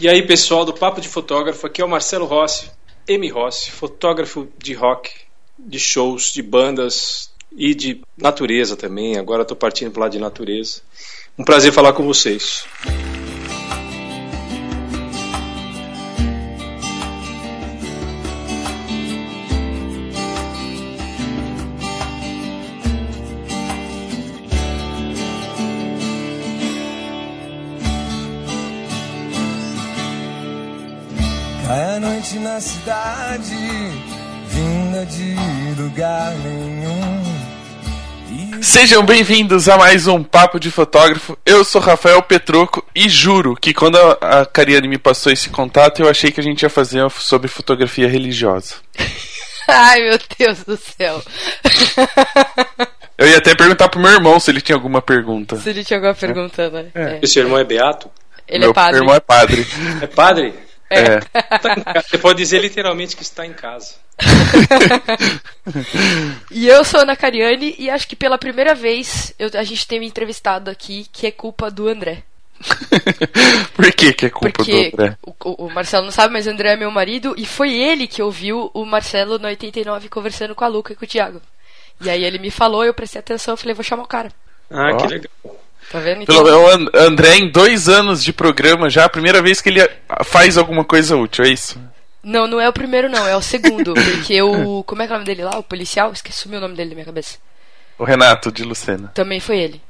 E aí, pessoal do Papo de Fotógrafo, aqui é o Marcelo Rossi, M. Rossi, fotógrafo de rock, de shows, de bandas e de natureza também. Agora estou partindo para lado de natureza. Um prazer falar com vocês. Cidade, vinda de lugar nenhum. Sejam bem-vindos a mais um Papo de Fotógrafo. Eu sou Rafael Petroco e juro que quando a, Cariane me passou esse contato, eu achei que a gente ia fazer sobre fotografia religiosa. Ai, meu Deus do céu. Eu ia até perguntar pro meu irmão se ele tinha alguma pergunta. Se ele tinha alguma pergunta, né? É. Esse irmão é beato? Ele meu é padre. irmão é padre. É padre? É. Tá em casa. Você pode dizer literalmente que está em casa. E eu sou a Ana Cariani e acho que pela primeira vez eu- a gente tem um entrevistado aqui que é culpa do André. Por que que é culpa Porque do André? o, o- Marcelo não sabe, mas o André é meu marido e foi ele que ouviu o Marcelo no 89 conversando com a Luca e com o Thiago. E aí ele me falou, eu prestei atenção, eu falei, vou chamar o cara. Ah, Ó. que legal. Tá vendo? Pelo menos o And- André, em dois anos de programa já, a primeira vez que ele faz alguma coisa útil, é isso? não, não é o primeiro não, é o segundo. Porque o. Como é que é o nome dele lá? O policial? Esqueci o nome dele da minha cabeça. O Renato de Lucena. Também foi ele.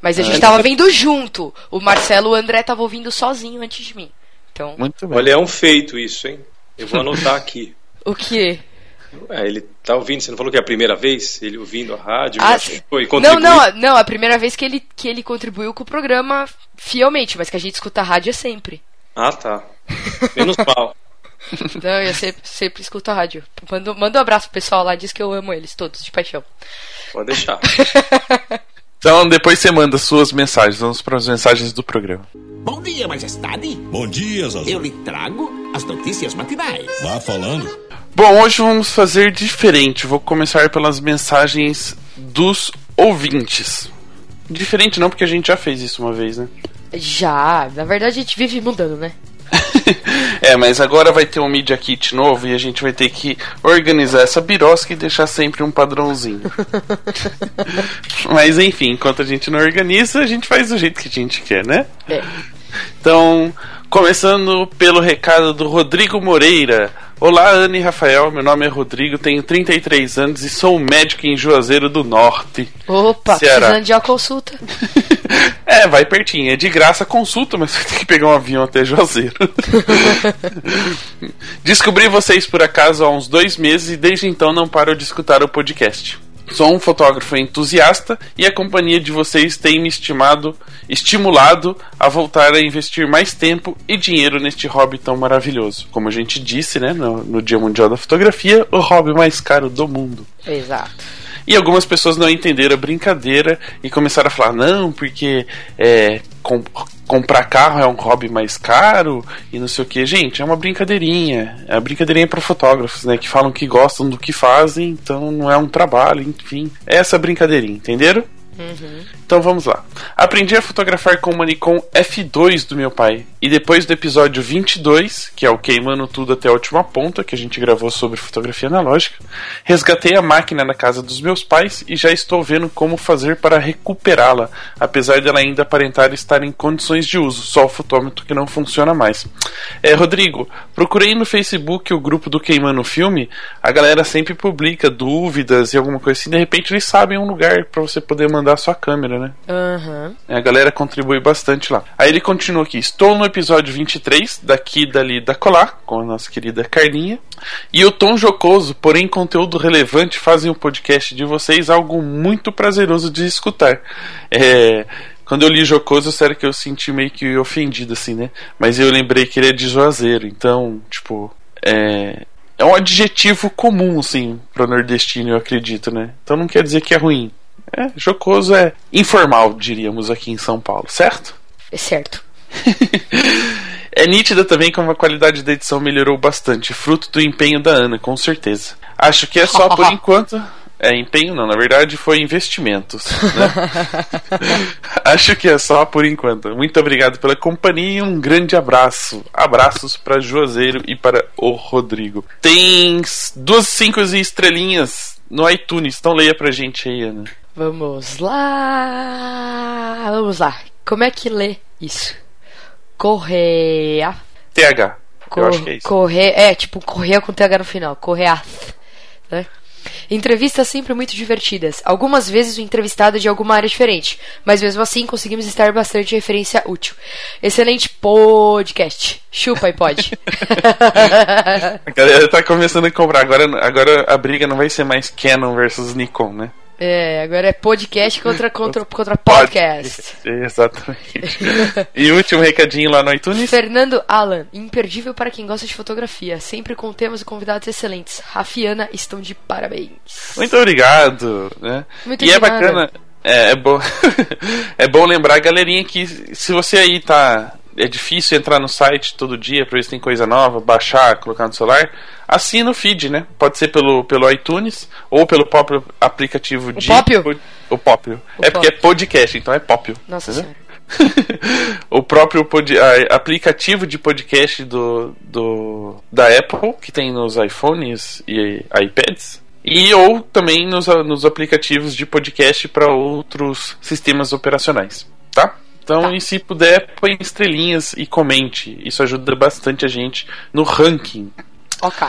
Mas a Ah, gente ele- tava vendo junto. O Marcelo e o André estavam ouvindo sozinho antes de mim. Então, Muito bem. Olha, é um feito isso, hein? Eu vou anotar aqui. o quê? É, ele tá ouvindo, você não falou que é a primeira vez? Ele ouvindo a rádio, Ah, foi Não, não, não, a primeira vez que ele, que ele contribuiu com o programa fielmente, mas que a gente escuta a rádio é sempre. Ah, tá. Menos mal. Não, eu sempre, sempre escuto a rádio. Manda, manda um abraço pro pessoal lá, diz que eu amo eles todos, de paixão. Pode deixar. Então depois você manda suas mensagens. Vamos para as mensagens do programa. Bom dia, majestade. Bom dia, Zazu. Eu lhe trago as notícias matinais. Vá falando. Bom, hoje vamos fazer diferente. Vou começar pelas mensagens dos ouvintes. Diferente não, porque a gente já fez isso uma vez, né? Já, na verdade a gente vive mudando, né? é, mas agora vai ter um Media Kit novo e a gente vai ter que organizar essa birosca e deixar sempre um padrãozinho. mas enfim, enquanto a gente não organiza, a gente faz do jeito que a gente quer, né? É. Então, começando pelo recado do Rodrigo Moreira. Olá, Ana e Rafael. Meu nome é Rodrigo, tenho 33 anos e sou médico em Juazeiro do Norte. Opa, Ceará. precisando de uma consulta. é, vai pertinho. É de graça a consulta, mas você tem que pegar um avião até Juazeiro. Descobri vocês por acaso há uns dois meses e desde então não paro de escutar o podcast. Sou um fotógrafo entusiasta e a companhia de vocês tem me estimado, estimulado a voltar a investir mais tempo e dinheiro neste hobby tão maravilhoso. Como a gente disse, né, no, no Dia Mundial da Fotografia, o hobby mais caro do mundo. Exato. E algumas pessoas não entenderam a brincadeira e começaram a falar: não, porque é, com- comprar carro é um hobby mais caro e não sei o que. Gente, é uma brincadeirinha. É uma brincadeirinha para fotógrafos, né? Que falam que gostam do que fazem, então não é um trabalho, enfim. É essa brincadeirinha, entenderam? Então vamos lá. Aprendi a fotografar com o Manicom F2 do meu pai. E depois do episódio 22, que é o Queimando Tudo até a Última Ponta, que a gente gravou sobre fotografia analógica, resgatei a máquina na casa dos meus pais e já estou vendo como fazer para recuperá-la, apesar dela ainda aparentar estar em condições de uso, só o fotômetro que não funciona mais. É, Rodrigo, procurei no Facebook o grupo do Queimando Filme, a galera sempre publica dúvidas e alguma coisa assim, de repente eles sabem um lugar para você poder mandar a sua câmera, né? Aham. A galera contribui bastante lá. Aí ele continua aqui: Estou no episódio 23, daqui, dali, da colar, com a nossa querida Carlinha. E o tom jocoso, porém conteúdo relevante, fazem o podcast de vocês algo muito prazeroso de escutar. É. Quando eu li jocoso, sério que eu senti meio que ofendido, assim, né? Mas eu lembrei que ele é de Juazeiro, então, tipo. É. É um adjetivo comum, assim, pro nordestino, eu acredito, né? Então não quer dizer que é ruim. É, jocoso é informal, diríamos aqui em São Paulo, certo? É certo. É nítida também como a qualidade da edição melhorou bastante, fruto do empenho da Ana, com certeza. Acho que é só por enquanto. É, empenho não, na verdade foi investimentos. Né? Acho que é só por enquanto. Muito obrigado pela companhia e um grande abraço. Abraços para Juazeiro e para o Rodrigo. Tem duas cinco estrelinhas no iTunes, então leia pra gente aí, Ana. Vamos lá. Vamos lá. Como é que lê isso? Correia. TH. Eu acho que é isso. Corre... É, tipo correia com TH no final. Correia. Né? Entrevistas sempre muito divertidas. Algumas vezes o entrevistado é de alguma área diferente, mas mesmo assim conseguimos estar bastante referência útil. Excelente podcast. Chupa e pode. A galera tá começando a comprar. Agora, agora a briga não vai ser mais Canon versus Nikon, né? É, agora é podcast contra, contra, contra podcast. Exatamente. e último recadinho lá no iTunes. Fernando Alan, imperdível para quem gosta de fotografia, sempre com temas e convidados excelentes. Rafiana estão de parabéns. Muito obrigado. Né? Muito e é bacana. É, é bom, é bom lembrar, galerinha, que se você aí tá é difícil entrar no site todo dia para ver se tem coisa nova, baixar, colocar no celular, assina o feed, né? Pode ser pelo, pelo iTunes ou pelo próprio aplicativo o de. Popio? O Popio. O é porque é podcast, então é Popio. Nossa entendeu? senhora. o próprio pod, a, aplicativo de podcast do, do, da Apple, que tem nos iPhones e iPads. E ou também nos, nos aplicativos de podcast para outros sistemas operacionais, tá? Então, Tá. e se puder, põe estrelinhas e comente. Isso ajuda bastante a gente no ranking. Ok.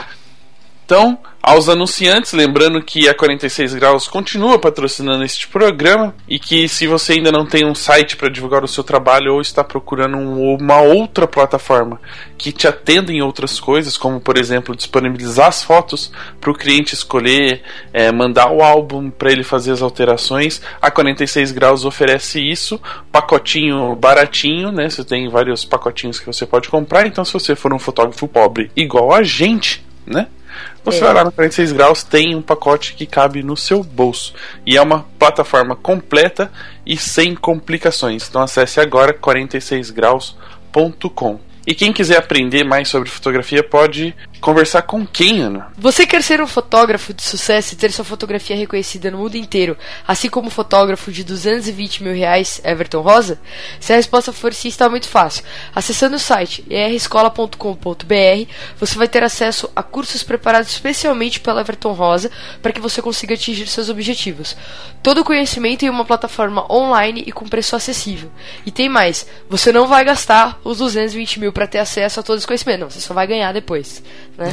Então, aos anunciantes, lembrando que a 46 Graus continua patrocinando este programa e que se você ainda não tem um site para divulgar o seu trabalho ou está procurando um- uma outra plataforma que te atenda em outras coisas, como por exemplo disponibilizar as fotos para o cliente escolher, eh, mandar o álbum para ele fazer as alterações, a 46 Graus oferece isso, pacotinho baratinho, né? Você tem vários pacotinhos que você pode comprar, então se você for um fotógrafo pobre igual a gente, né? Você É. vai lá no 46 graus, tem um pacote que cabe no seu bolso. E é uma plataforma completa e sem complicações. Então acesse agora 46graus.com. E quem quiser aprender mais sobre fotografia pode conversar com quem, Ana? Você quer ser um fotógrafo de sucesso e ter sua fotografia reconhecida no mundo inteiro, assim como o fotógrafo de 220 mil reais, Everton Rosa? Se a resposta for sim, está muito fácil. Acessando o site erescola.com.br, você vai ter acesso a cursos preparados especialmente pelo Everton Rosa para que você consiga atingir seus objetivos. Todo o conhecimento em uma plataforma online e com preço acessível. E tem mais, você não vai gastar os 220 mil para ter acesso a todo esse conhecimento, não, você só vai ganhar depois. Né?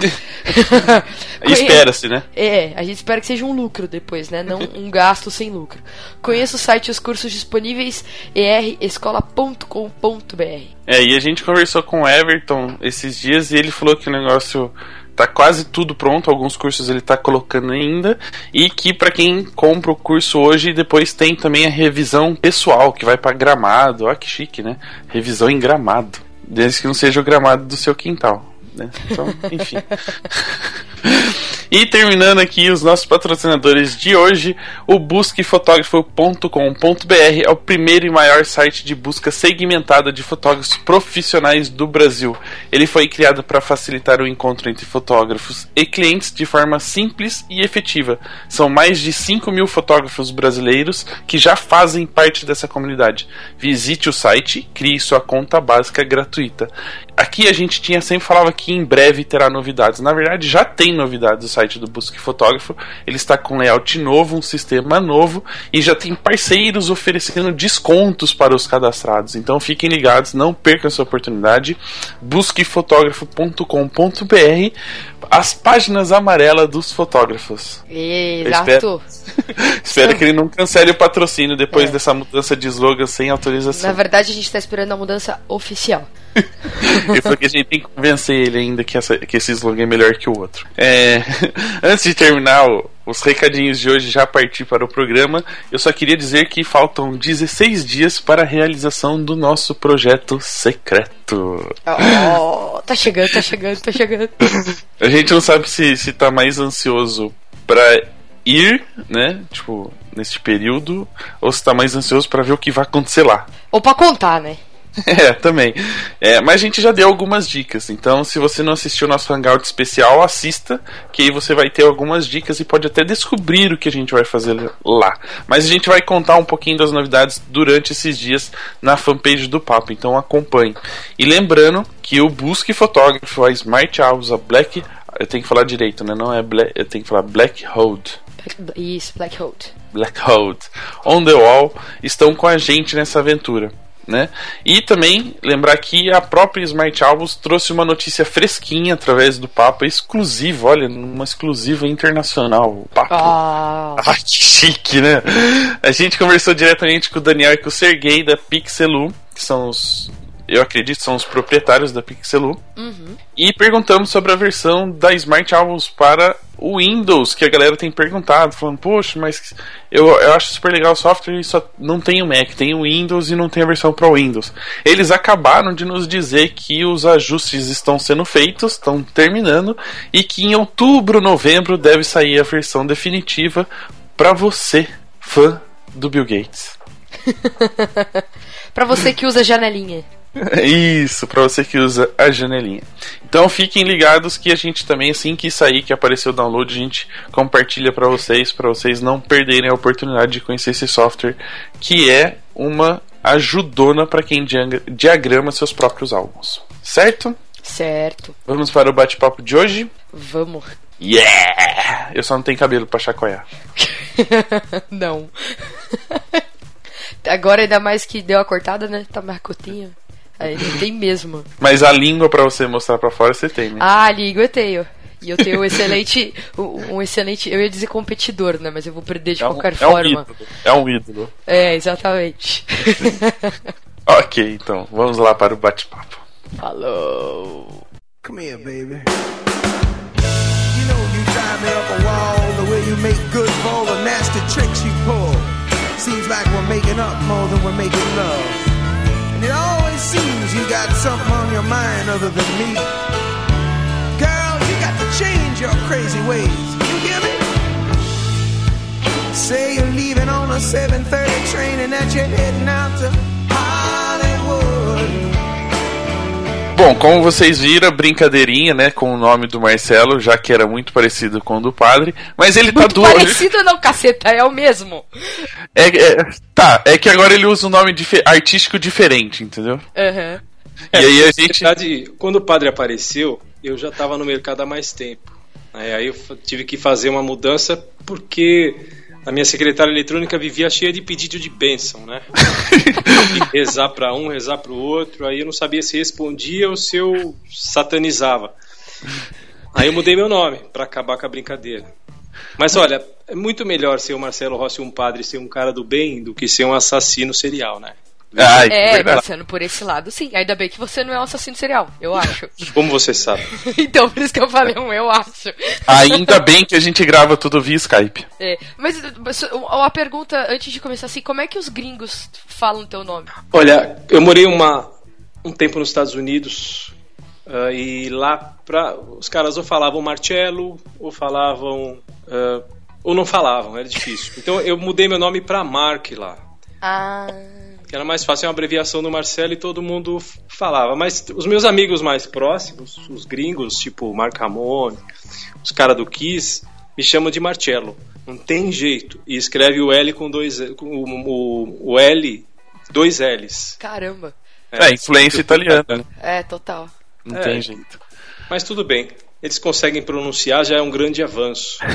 Espera-se, né? é, a gente espera que seja um lucro depois, né? Não um gasto sem lucro. Conheça o site e os cursos disponíveis erescola.com.br. É, e a gente conversou com o Everton esses dias e ele falou que o negócio tá quase tudo pronto, alguns cursos ele tá colocando ainda, e que para quem compra o curso hoje, depois tem também a revisão pessoal, que vai para gramado, ó que chique, né? Revisão em gramado, desde que não seja o gramado do seu quintal. Né? Então, enfim. E terminando aqui os nossos patrocinadores de hoje, o busquefotógrafo.com.br é o primeiro e maior site de busca segmentada de fotógrafos profissionais do Brasil. Ele foi criado para facilitar o encontro entre fotógrafos e clientes de forma simples e efetiva. São mais de 5 mil fotógrafos brasileiros que já fazem parte dessa comunidade. Visite o site, crie sua conta básica gratuita. Aqui a gente tinha sempre falava que em breve terá novidades. Na verdade, já tem novidades no site do Busque Fotógrafo. Ele está com layout novo, um sistema novo e já tem parceiros oferecendo descontos para os cadastrados. Então fiquem ligados, não percam essa oportunidade. Busquefotógrafo.com.br As páginas amarelas dos fotógrafos. Exato. Espero que ele não cancele o patrocínio depois É. dessa mudança de slogan sem autorização. Na verdade, a gente está esperando a mudança oficial. E porque a gente tem que convencer ele ainda que, essa- que esse slogan é melhor que o outro. É, antes de terminar os recadinhos de hoje, já partir para o programa, eu só queria dizer que faltam 16 dias para a realização do nosso projeto secreto. Oh, tá chegando, tá chegando, tá chegando. A gente não sabe se, se tá mais ansioso para ir, né? Tipo, neste período, ou se tá mais ansioso para ver o que vai acontecer lá. Ou pra contar, né? É, também. É, mas a gente já deu algumas dicas. Então, se você não assistiu nosso Hangout especial, assista, que aí você vai ter algumas dicas e pode até descobrir o que a gente vai fazer lá. Mas a gente vai contar um pouquinho das novidades durante esses dias na fanpage do Papo, então acompanhe. E lembrando que o Busque Fotógrafo, a Smart House, a Black. Eu tenho que falar direito, né? Não é Black. Eu tenho que falar Black Hold. Isso, Black Hold. Black Hold, On the Wall, estão com a gente nessa aventura. Né? E também lembrar que a própria Smart Albums trouxe uma notícia fresquinha através do papo exclusivo, olha, uma exclusiva internacional. Papo. Ah, Ah, que chique, né? A gente conversou diretamente com o Daniel e com o Sergei da Pixelu, que são os. Eu acredito são os proprietários da Pixelu. E perguntamos sobre a versão da Smart Albums para o Windows, que a galera tem perguntado, falando, poxa, mas eu, eu acho super legal o software e só não tem o Mac, tem o Windows e não tem a versão para o Windows. Eles acabaram de nos dizer que os ajustes estão sendo feitos, estão terminando, e que em outubro, novembro deve sair a versão definitiva para você, fã do Bill Gates. pra você que usa janelinha. Isso, pra você que usa a janelinha. Então fiquem ligados que a gente também, assim que sair, que aparecer o download, a gente compartilha pra vocês, pra vocês não perderem a oportunidade de conhecer esse software, que é uma ajudona pra quem diagra- diagrama seus próprios álbuns. Certo? Certo. Vamos para o bate-papo de hoje. Vamos. Yeah! Eu só não tenho cabelo pra chacoalhar. não. Agora ainda mais que deu a cortada, né? Tá mais curtinho. Aí não tem mesmo. Mas a língua pra você mostrar pra fora você tem, né? Ah, ligo eu tenho. E eu tenho um excelente. Um um excelente. Eu ia dizer competidor, né? Mas eu vou perder de é, um, qualquer é um forma. ídolo. É um ídolo. É, exatamente. Ok, então, vamos lá para o bate-papo. Falou. Come here, baby. You know you drive me up a wall the way you make good for all the nasty tricks you pull. Seems like we're making up more than we're making love. It always seems you got something on your mind other than me. Girl, you got to change your crazy ways. You hear me? Say you're leaving on a 7:30 train and that you're heading out to Hollywood. Bom, como vocês viram, brincadeirinha, né, com o nome do Marcelo, já que era muito parecido com o do padre, mas ele tá Muito duas. parecido não, caceta, é o mesmo. É, é- tá, é que agora ele usa um nome dife- artístico diferente, entendeu? Aham. E aí a Na gente. verdade, quando o padre apareceu, eu já estava no mercado há mais tempo. Aí aí eu tive que fazer uma mudança porque a minha secretária eletrônica vivia cheia de pedido de bênção, né? Rezar para um, rezar para o outro. Aí eu não sabia se respondia ou se eu satanizava. Aí eu mudei meu nome para acabar com a brincadeira. Mas olha, é muito melhor ser o Marcelo Rossi um padre ser um cara do bem do que ser um assassino serial, né? Ai, É, verdade. pensando por esse lado, sim. Ainda bem que você não é um assassino serial, eu acho. Como você sabe? então, por isso que eu falei um eu acho. Ainda bem que a gente grava tudo via Skype. É, mas, uma pergunta antes de começar assim, como é que os gringos falam teu nome? Olha, eu morei uma, um tempo nos Estados Unidos ah, e lá pra, os caras ou falavam Marcello ou falavam ah, ou não falavam, era difícil. Então eu mudei meu nome para Mark lá, Ah. Que era mais fácil, é uma abreviação do Marcelo e todo mundo falava. Mas os meus amigos mais próximos, os gringos, tipo o Mark Ramone, os caras do Kiss, me chamam de Marcello. Não tem jeito. E escreve o L com dois com o, o, o L dois L's. Caramba. É, influência italiana, né? É, total. Não É. tem jeito. Mas tudo bem. Eles conseguem pronunciar, já é um grande avanço.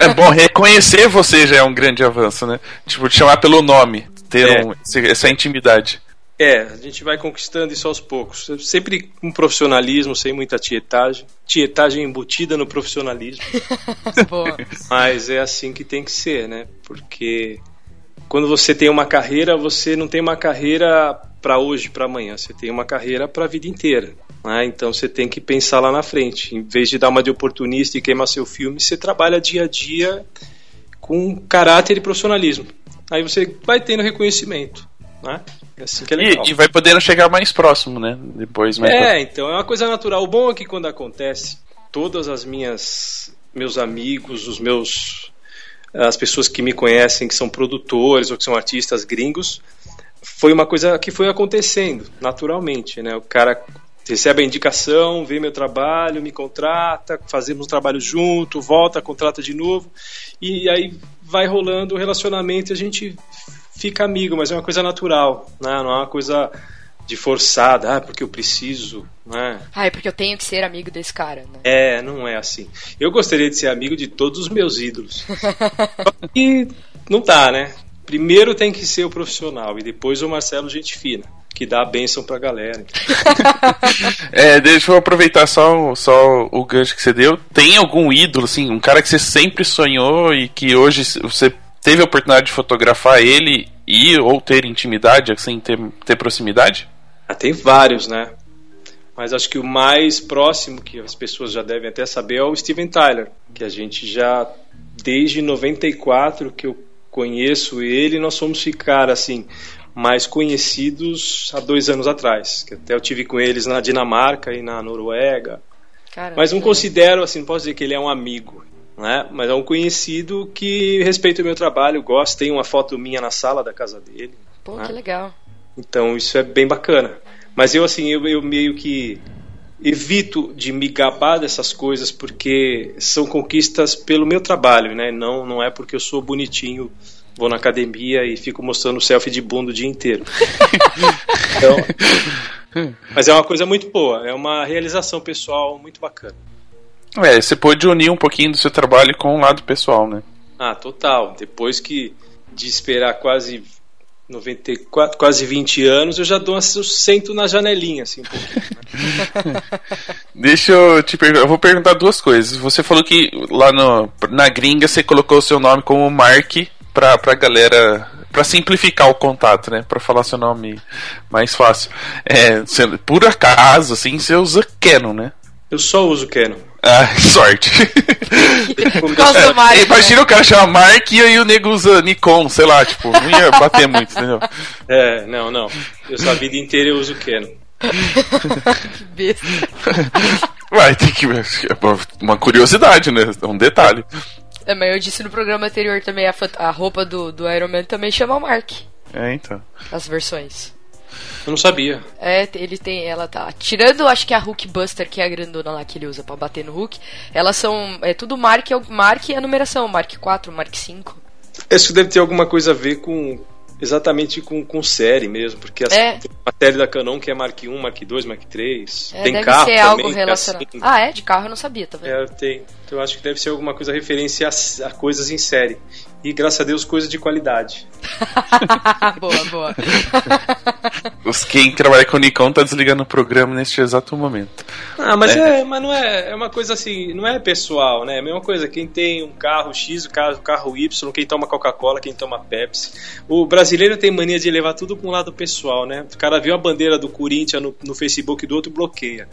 É bom, reconhecer você já é um grande avanço, né? Tipo, te chamar pelo nome, ter É. um- esse- essa intimidade. É, a gente vai conquistando isso aos poucos. Sempre com profissionalismo, sem muita tietagem. Tietagem embutida no profissionalismo. Mas é assim que tem que ser, né? Porque quando você tem uma carreira, você não tem uma carreira para hoje, para amanhã. Você tem uma carreira para a vida inteira. né? Então você tem que pensar lá na frente. Em vez de dar uma de oportunista e queimar seu filme, você trabalha dia a dia com caráter e profissionalismo. Aí você vai tendo reconhecimento. Né? É assim é. E, e vai podendo chegar mais próximo, né? Depois, mais É, então é uma coisa natural. O bom é que quando acontece, todas as minhas meus amigos, os meus as pessoas que me conhecem que são produtores ou que são artistas gringos, foi uma coisa que foi acontecendo naturalmente, né? O cara recebe a indicação, vê meu trabalho, me contrata, fazemos um trabalho junto, volta, contrata de novo, e aí vai rolando o relacionamento e a gente fica amigo, mas é uma coisa natural, né? não é uma coisa de forçada, ah, porque eu preciso, né? Ah, é porque eu tenho que ser amigo desse cara, né? É, não é assim. Eu gostaria de ser amigo de todos os meus ídolos. e não tá, né? Primeiro tem que ser o profissional e depois o Marcelo gente fina que dá a bênção pra galera. é, deixa eu aproveitar só, só o gancho que você deu. Tem algum ídolo, assim, um cara que você sempre sonhou e que hoje você teve a oportunidade de fotografar ele e ou ter intimidade, assim, ter, ter proximidade? Ah, tem vários, né? Mas acho que o mais próximo, que as pessoas já devem até saber, é o Steven Tyler, que a gente já, desde 94 que eu conheço ele, nós fomos ficar, assim, mais conhecidos há dois anos atrás. Que até eu tive com eles na Dinamarca e na Noruega. Caramba. Mas não considero, assim, não posso dizer que ele é um amigo, né? Mas é um conhecido que respeita o meu trabalho, gosta, tem uma foto minha na sala da casa dele. Pô, né? que legal. Então isso é bem bacana. Mas eu, assim, eu, eu meio que evito de me gabar dessas coisas porque são conquistas pelo meu trabalho, né? Não, não é porque eu sou bonitinho vou na academia e fico mostrando selfie de bunda o dia inteiro. então, mas é uma coisa muito boa, é uma realização pessoal muito bacana. É, você pode unir um pouquinho do seu trabalho com o lado pessoal, né? Ah, total. Depois que de esperar quase 94, quase 20 anos, eu já dou eu sento na janelinha, assim, um pouquinho. Né? Deixa eu te perguntar, eu vou perguntar duas coisas. Você falou que lá no, na gringa você colocou o seu nome como Mark pra, pra galera para simplificar o contato, né? Para falar seu nome mais fácil. É, você, por acaso, assim, você usa Canon, né? Eu só uso Canon. Ah, sorte. é, imagina o cara chama Mark e aí o nego usa Nikon, sei lá, tipo, não ia bater muito, entendeu? É, não, não. Eu só a vida inteira eu uso Canon. que besta. Vai, tem que. É uma curiosidade, né? É um detalhe. É, mas eu disse no programa anterior também, a, a roupa do, do Iron Man também chama Mark. É, então. As versões. Eu não sabia. É, ele tem, ela tá. Tirando, acho que a Hulk Buster, que é a grandona lá que ele usa para bater no Hulk, elas são. É tudo Mark, é Mark e a numeração, Mark 4, Mark 5. Isso deve ter alguma coisa a ver com, exatamente com, com série mesmo, porque é. a série da Canon que é Mark 1, Mark 2, Mark 3. É, tem deve carro ser algo também, é relacionado. É assim. Ah, é? De carro eu não sabia, tá vendo? É, tem. Então eu acho que deve ser alguma coisa referência a, a coisas em série. E graças a Deus, coisas de qualidade. boa, boa. Os quem trabalha com Nikon tá desligando o programa neste exato momento. Ah, mas é, é mas não é, é uma coisa assim, não é pessoal, né? É a mesma coisa, quem tem um carro X, o carro, carro Y, quem toma Coca-Cola, quem toma Pepsi. O brasileiro tem mania de levar tudo com um lado pessoal, né? O cara viu a bandeira do Corinthians no, no Facebook do outro bloqueia.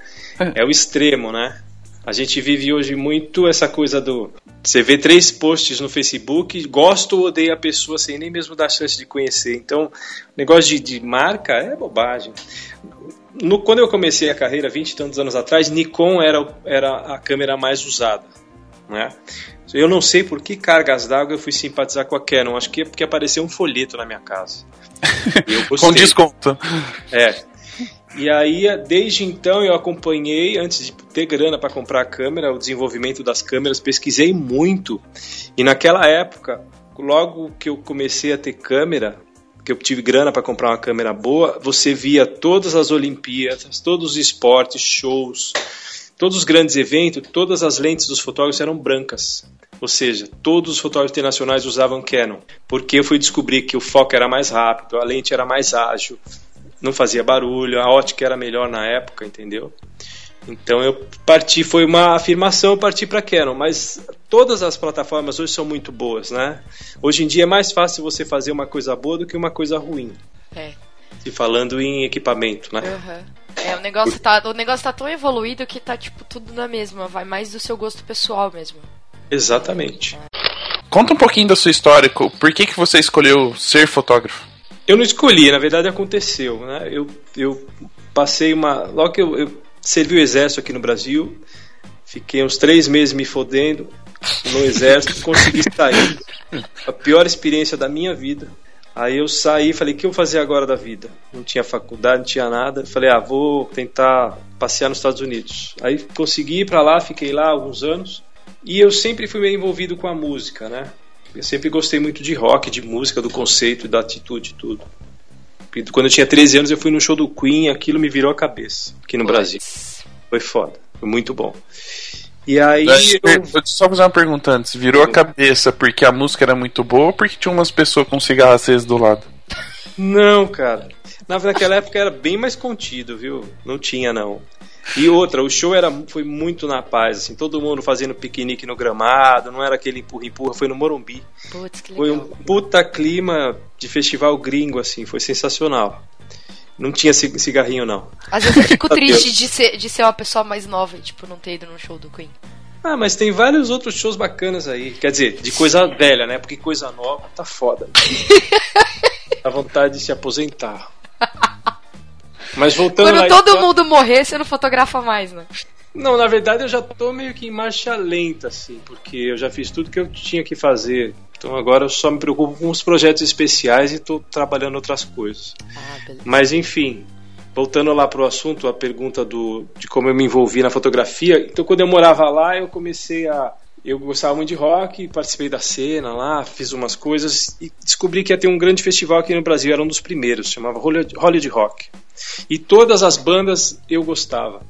É o extremo, né? A gente vive hoje muito essa coisa do. Você vê três posts no Facebook, gosto ou odeio a pessoa sem nem mesmo dar chance de conhecer. Então, negócio de, de marca é bobagem. No, quando eu comecei a carreira, 20 e tantos anos atrás, Nikon era, era a câmera mais usada. Né? Eu não sei por que cargas d'água eu fui simpatizar com a Canon. Acho que é porque apareceu um folheto na minha casa. com desconto. É. E aí, desde então, eu acompanhei, antes de ter grana para comprar a câmera, o desenvolvimento das câmeras, pesquisei muito. E naquela época, logo que eu comecei a ter câmera, que eu tive grana para comprar uma câmera boa, você via todas as Olimpíadas, todos os esportes, shows, todos os grandes eventos, todas as lentes dos fotógrafos eram brancas. Ou seja, todos os fotógrafos internacionais usavam Canon, porque eu fui descobrir que o foco era mais rápido, a lente era mais ágil, não fazia barulho, a ótica era melhor na época, entendeu? Então eu parti, foi uma afirmação, eu parti para Canon, mas todas as plataformas hoje são muito boas, né? Hoje em dia é mais fácil você fazer uma coisa boa do que uma coisa ruim. É. E falando em equipamento, né? Uhum. É, o negócio, tá, o negócio tá tão evoluído que tá tipo tudo na mesma, vai mais do seu gosto pessoal mesmo. Exatamente. Conta um pouquinho da sua história, por que, que você escolheu ser fotógrafo? Eu não escolhi, na verdade aconteceu. Né? Eu, eu passei uma. Logo que eu, eu servi o exército aqui no Brasil, fiquei uns três meses me fodendo no exército, consegui sair. A pior experiência da minha vida. Aí eu saí falei, o que eu vou fazer agora da vida? Não tinha faculdade, não tinha nada. Falei, ah, vou tentar passear nos Estados Unidos. Aí consegui ir pra lá, fiquei lá alguns anos. E eu sempre fui meio envolvido com a música, né? Eu sempre gostei muito de rock, de música, do conceito, da atitude, tudo. Quando eu tinha 13 anos, eu fui no show do Queen, aquilo me virou a cabeça, aqui no Brasil. Foi foda, foi muito bom. E aí. Eu... Vou só fazer uma pergunta antes. Virou a cabeça porque a música era muito boa ou porque tinha umas pessoas com cigarro aceso do lado? Não, cara. Naquela época era bem mais contido, viu? Não tinha, não. E outra, o show era, foi muito na paz, assim, todo mundo fazendo piquenique no gramado, não era aquele empurra-empurra, foi no Morumbi. Putz, que legal. Foi um puta clima de festival gringo, assim, foi sensacional. Não tinha cigarrinho, não. Às vezes eu fico triste de ser, de ser uma pessoa mais nova e, tipo, não ter ido no show do Queen. Ah, mas tem vários outros shows bacanas aí. Quer dizer, de coisa velha, né? Porque coisa nova tá foda. Dá vontade de se aposentar. Mas voltando Quando lá, todo então- mundo morrer, você não fotografa mais, né? Não, na verdade eu já tô meio que em marcha lenta, assim, porque eu já fiz tudo que eu tinha que fazer. Então agora eu só me preocupo com os projetos especiais e tô trabalhando outras coisas. Ah. Mas enfim, voltando lá pro assunto, a pergunta do, de como eu me envolvi na fotografia. Então quando eu morava lá, eu comecei a. Eu gostava muito de rock, participei da cena lá, fiz umas coisas e descobri que ia ter um grande festival aqui no Brasil, era um dos primeiros, chamava Hollywood Rock. E todas as bandas eu gostava.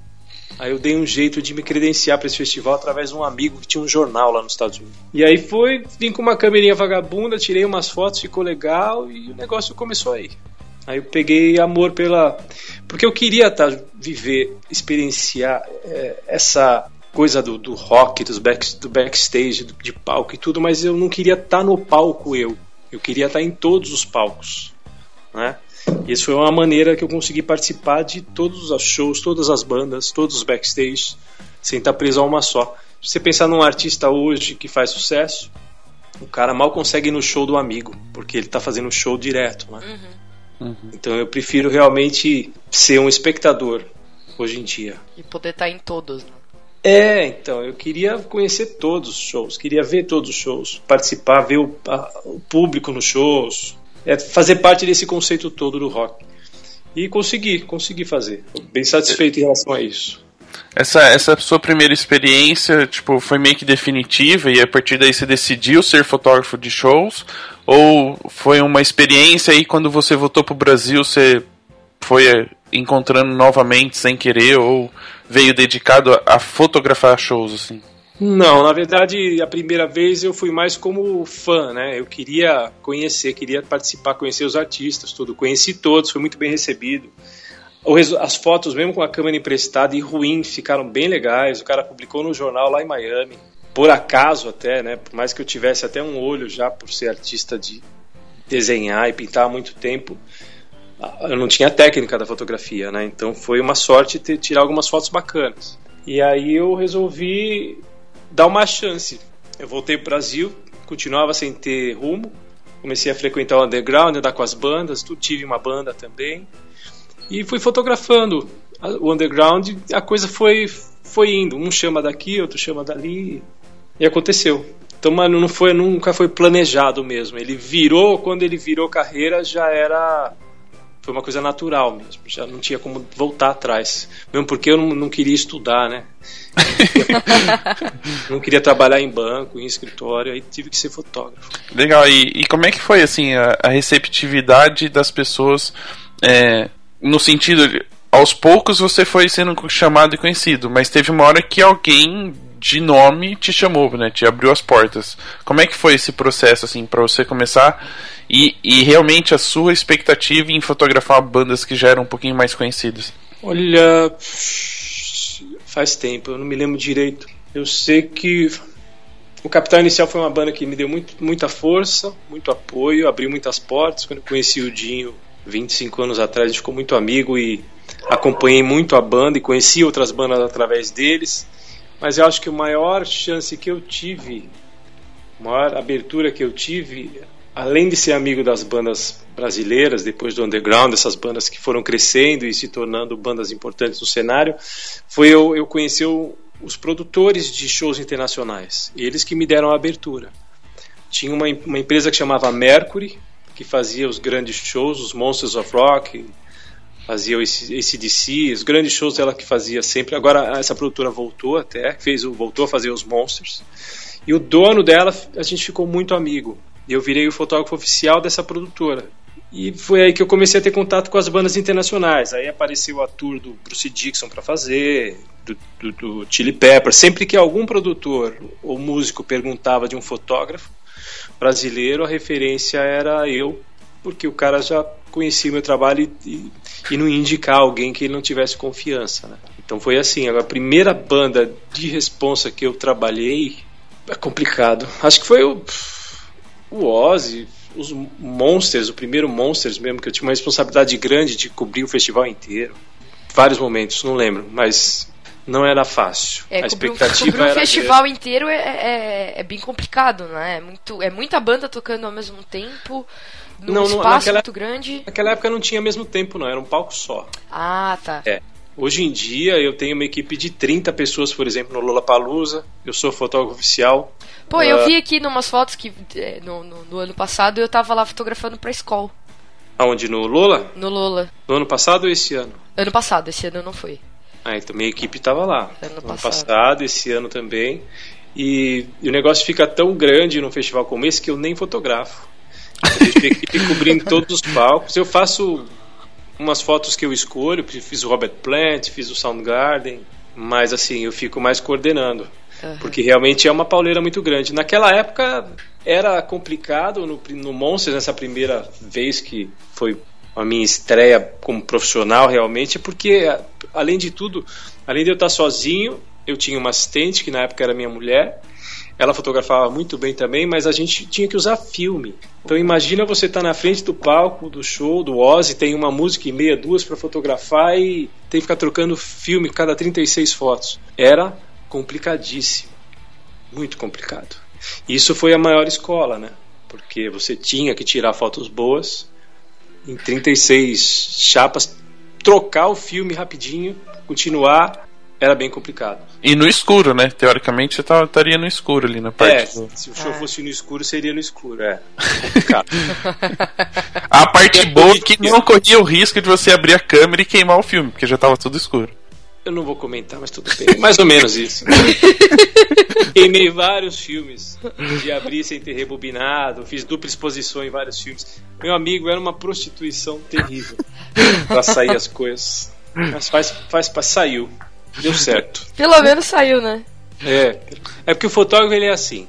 Aí eu dei um jeito de me credenciar para esse festival através de um amigo que tinha um jornal lá nos Estados Unidos. E aí foi, vim com uma câmerinha vagabunda, tirei umas fotos, ficou legal e o negócio começou aí. Aí eu peguei amor pela. Porque eu queria tá, viver, experienciar é, essa coisa do, do rock, dos back, do backstage, do- de palco e tudo, mas eu não queria estar no palco eu. Eu queria estar em todos os palcos. Né? E isso foi uma maneira que eu consegui participar de todos os shows, todas as bandas, todos os backstage, sem estar preso a uma só. Se você pensar num artista hoje que faz sucesso, o cara mal consegue ir no show do amigo, porque ele está fazendo show direto. Né? Então eu prefiro realmente ser um espectador hoje em dia. E poder estar em todos, né? É, então, eu queria conhecer todos os shows, queria ver todos os shows, participar, ver o, a- o público nos shows, é, fazer parte desse conceito todo do rock. E consegui, consegui fazer. Bem satisfeito em relação a isso. Essa, essa sua primeira experiência, tipo, foi meio que definitiva e a partir daí você decidiu ser fotógrafo de shows? Ou foi uma experiência e quando você voltou pro Brasil você foi eh, encontrando novamente sem querer ou veio dedicado a, fotografar shows, assim? Não, na verdade, a primeira vez eu fui mais como fã, né? Eu queria conhecer, queria participar, conhecer os artistas, tudo. Conheci todos, foi muito bem recebido. As fotos, mesmo com a câmera emprestada e ruim, ficaram bem legais. O cara publicou no jornal lá em Miami. Por acaso até, né? Por mais que eu tivesse até um olho já por ser artista de desenhar e pintar há muito tempo, eu não tinha técnica da fotografia, né? Então foi uma sorte ter, tirar algumas fotos bacanas. E aí eu resolvi dar uma chance. Eu voltei pro Brasil, continuava sem ter rumo, comecei a frequentar o underground, andar com as bandas, tu tive uma banda também e fui fotografando o underground. A coisa foi foi indo, um chama daqui, outro chama dali e aconteceu. Então, mano, não foi, nunca foi planejado mesmo. Ele virou, quando ele virou carreira, já era foi uma coisa natural mesmo, já não tinha como voltar atrás. Mesmo porque eu não, não queria estudar, né? não queria trabalhar em banco, em escritório, aí tive que ser fotógrafo. Legal, e, e como é que foi assim a, a receptividade das pessoas é, no sentido de, aos poucos você foi sendo chamado e conhecido, mas teve uma hora que alguém de nome te chamou, né? Te abriu as portas. Como é que foi esse processo assim para você começar e, e realmente a sua expectativa em fotografar bandas que já eram um pouquinho mais conhecidas? Olha, faz tempo, eu não me lembro direito. Eu sei que o Capital Inicial foi uma banda que me deu muito, muita força, muito apoio, abriu muitas portas. Quando eu conheci o Dinho 25 anos atrás, a gente ficou muito amigo e acompanhei muito a banda e conheci outras bandas através deles. Mas eu acho que a maior chance que eu tive, a maior abertura que eu tive, além de ser amigo das bandas brasileiras, depois do underground, essas bandas que foram crescendo e se tornando bandas importantes no cenário, foi eu, eu conhecer o, os produtores de shows internacionais. Eles que me deram a abertura. Tinha uma, uma empresa que chamava Mercury, que fazia os grandes shows, os Monsters of Rock, fazia o ACDC, os grandes shows ela que fazia sempre. Agora essa produtora voltou até, fez, voltou a fazer os Monsters. E o dono dela, a gente ficou muito amigo. Eu virei o fotógrafo oficial dessa produtora. E foi aí que eu comecei a ter contato com as bandas internacionais. Aí apareceu a tour do Bruce Dixon para fazer, do, do, do Chili Pepper. Sempre que algum produtor ou músico perguntava de um fotógrafo brasileiro, a referência era eu, porque o cara já conhecia o meu trabalho e, e, não indicar alguém que ele não tivesse confiança. Né? Então foi assim. A primeira banda de responsa que eu trabalhei é complicado. Acho que foi o, o Ozzy, os Monsters, o primeiro Monsters mesmo, que eu tinha uma responsabilidade grande de cobrir o festival inteiro. Vários momentos, não lembro, mas não era fácil. É, a expectativa cobrir um festival inteiro é, é, é bem complicado, né? É, muito, é muita banda tocando ao mesmo tempo, num Não, espaço naquela- muito grande. Naquela época não tinha mesmo tempo, não, era um palco só. Ah, tá. É. Hoje em dia eu tenho uma equipe de 30 pessoas, por exemplo, no Lollapalooza. Eu sou fotógrafo oficial. Pô, eu Ah. vi aqui numas fotos que é, no, no, no ano passado eu tava lá fotografando pra escola, Aonde? No Lola? no Lola. No ano passado ou esse ano? Ano passado, esse ano não foi. Ah, então minha equipe estava lá. Ano no passado. passado, esse ano também. E, e o negócio fica tão grande num festival como esse que eu nem fotografo. Equipe cobrindo todos os palcos. Eu faço umas fotos que eu escolho, fiz o Robert Plant, fiz o Soundgarden, mas assim, eu fico mais coordenando. Porque realmente é uma pauleira muito grande. Naquela época era complicado no, no Monsters, nessa primeira vez que foi a minha estreia como profissional realmente, porque além de tudo, além de eu estar sozinho, eu tinha uma assistente que na época era minha mulher. Ela fotografava muito bem também, mas a gente tinha que usar filme. Então imagina você estar na frente do palco do show do Ozzy, tem uma música e meia, duas para fotografar e tem que ficar trocando filme cada 36 fotos. Era complicadíssimo. Muito complicado. Isso foi a maior escola, né? Porque você tinha que tirar fotos boas em 36 chapas, trocar o filme rapidinho, continuar, era bem complicado. E no escuro, né? Teoricamente você tá- estaria no escuro ali na É, parte. do- se o show fosse no escuro, seria no escuro, é. Complicado. A parte É boa é que não corria o risco de você abrir a câmera e queimar o filme, porque já tava tudo escuro. Eu não vou comentar, mas tudo bem. Mais ou menos isso. Queimei vários filmes de abrir sem ter rebobinado, fiz dupla exposição em vários filmes. Meu amigo, era uma prostituição terrível pra sair as coisas. Mas faz, faz, faz saiu. Deu certo. Pelo menos saiu, né? É. É porque o fotógrafo ele é assim.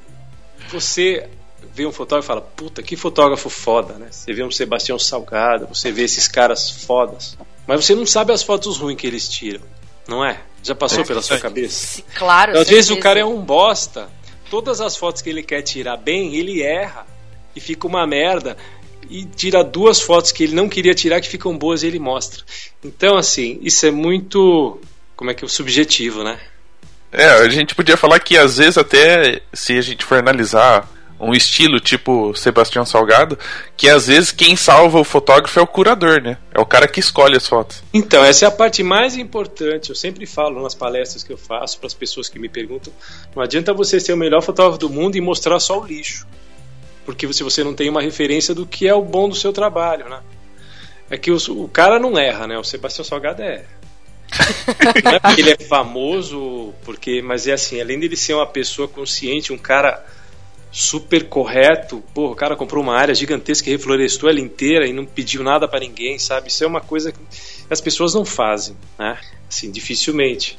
Você vê um fotógrafo e fala, puta, que fotógrafo foda, né? Você vê um Sebastião Salgado, você vê esses caras fodas. Mas você não sabe as fotos ruins que eles tiram, não é? Já passou pela sua cabeça? Se- Claro. Às vezes o cara é um bosta. Todas as fotos que ele quer tirar bem, ele erra. E fica uma merda. E tira duas fotos que ele não queria tirar que ficam boas e ele mostra. Então, assim, isso é muito. Como é que é? Subjetivo, né? É, a gente podia falar que às vezes até se a gente for analisar um estilo tipo Sebastião Salgado, que às vezes quem salva o fotógrafo é o curador, né? É o cara que escolhe as fotos. Então, essa é a parte mais importante. Eu sempre falo nas palestras que eu faço para as pessoas que me perguntam: não adianta você ser o melhor fotógrafo do mundo e mostrar só o lixo. Porque se você não tem uma referência do que é o bom do seu trabalho, né? É que os- o cara não erra, né? O Sebastião Salgado é. Não é porque ele é famoso, porque, mas é assim, além dele ser uma pessoa consciente, um cara super correto, pô, o cara comprou uma área gigantesca e reflorestou ela inteira e não pediu nada pra ninguém, sabe? Isso é uma coisa que as pessoas não fazem, né? Assim, dificilmente.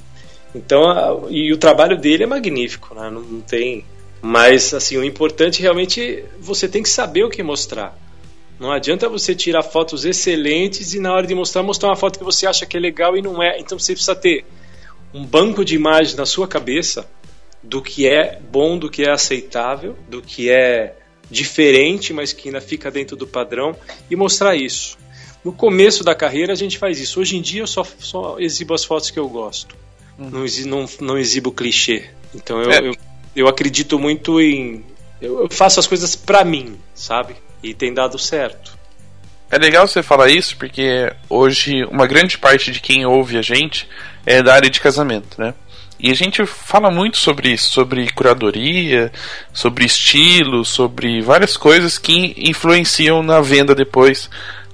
Então, a- e o trabalho dele é magnífico, né? Não, não tem. Mas, assim, o importante realmente você tem que saber o que mostrar. Não adianta você tirar fotos excelentes e na hora de mostrar, mostrar uma foto que você acha que é legal e não é. Então você precisa ter um banco de imagens na sua cabeça do que é bom, do que é aceitável, do que é diferente, mas que ainda fica dentro do padrão e mostrar isso. No começo da carreira a gente faz isso. Hoje em dia eu só, só exibo as fotos que eu gosto. Não, exi- não, não exibo clichê. Então eu, É. eu, eu acredito muito em. Eu, eu faço as coisas pra mim, sabe? E tem dado certo. É legal você falar isso porque hoje uma grande parte de quem ouve a gente é da área de casamento, né? E a gente fala muito sobre isso, sobre curadoria, sobre estilo, sobre várias coisas que influenciam na venda depois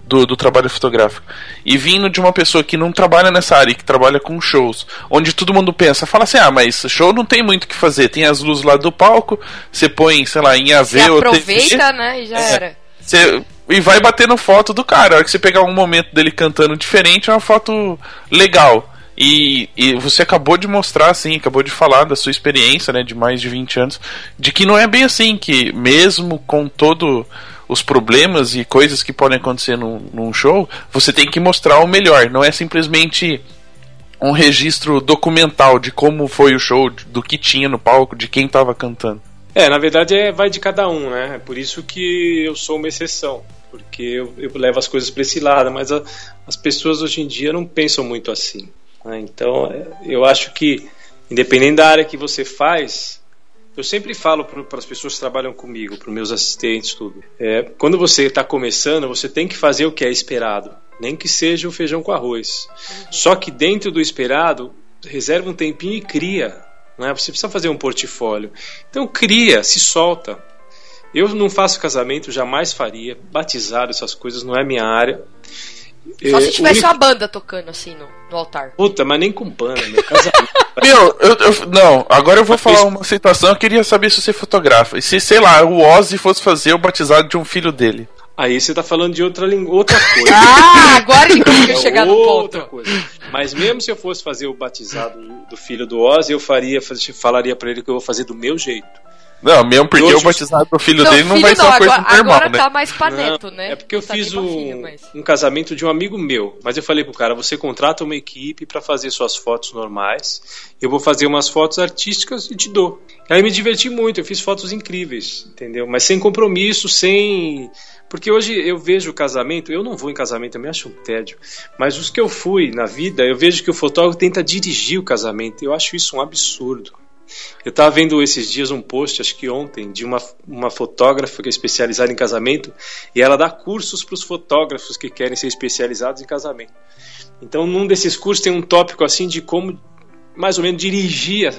do, do, trabalho fotográfico. E vindo de uma pessoa que não trabalha nessa área, que trabalha com shows, onde todo mundo pensa, fala assim: ah, mas show não tem muito o que fazer, tem as luzes lá do palco, você põe, sei lá, em AV Você ou aproveita, TV, né? E já É. era. Você- e vai batendo foto do cara. A hora que você pegar um momento dele cantando diferente, é uma foto legal. E, e você acabou de mostrar, assim, acabou de falar da sua experiência, né, de mais de 20 anos, de que não é bem assim, que mesmo com todo os problemas e coisas que podem acontecer num, num show, você tem que mostrar o melhor. Não é simplesmente um registro documental de como foi o show, do que tinha no palco, de quem estava cantando. É, na verdade é, vai de cada um, né? É por isso que eu sou uma exceção, porque eu, eu levo as coisas para esse lado, mas a- as pessoas hoje em dia não pensam muito assim. né? Então, é, eu acho que, independente da área que você faz, eu sempre falo para as pessoas que trabalham comigo, para os meus assistentes, tudo. É, quando você está começando, você tem que fazer o que é esperado, nem que seja o feijão com arroz. Só que dentro do esperado, reserva um tempinho e cria. Né? Você precisa fazer um portfólio. Então cria, se solta. Eu não faço casamento, jamais faria. Batizado, essas coisas, não é minha área. Só É, se tivesse único- uma banda tocando assim no, no altar. Puta, mas nem com banda, meu casamento. Meu, eu, eu- não, agora eu vou falar uma situação, eu queria saber se você fotografa. E se, sei lá, o Ozzy fosse fazer o batizado de um filho dele. Aí você tá falando de outra, língua, outra coisa. Ah, agora ele conseguiu É chegar no outra ponto. coisa. Mas mesmo se eu fosse fazer o batizado do filho do Ozzy, eu faria, falaria pra ele que eu vou fazer do meu jeito. Não, mesmo porque Hoje- o batizado do filho Não, dele não filho vai ser uma coisa agora, normal, agora né? tá mais pra neto, Não, né? É porque eu tá fiz um, filho, mas- um casamento de um amigo meu, mas eu falei pro cara, você contrata uma equipe pra fazer suas fotos normais, eu vou fazer umas fotos artísticas e te dou. Aí me diverti muito, eu fiz fotos incríveis, entendeu? Mas sem compromisso, sem... Porque hoje eu vejo o casamento, eu não vou em casamento, eu me acho um tédio, mas os que eu fui na vida, eu vejo que o fotógrafo tenta dirigir o casamento, eu acho isso um absurdo. Eu estava vendo esses dias um post, acho que ontem, de uma, uma fotógrafa que é especializada em casamento e ela dá cursos para os fotógrafos que querem ser especializados em casamento. Então, num desses cursos tem um tópico assim de como mais ou menos dirigir,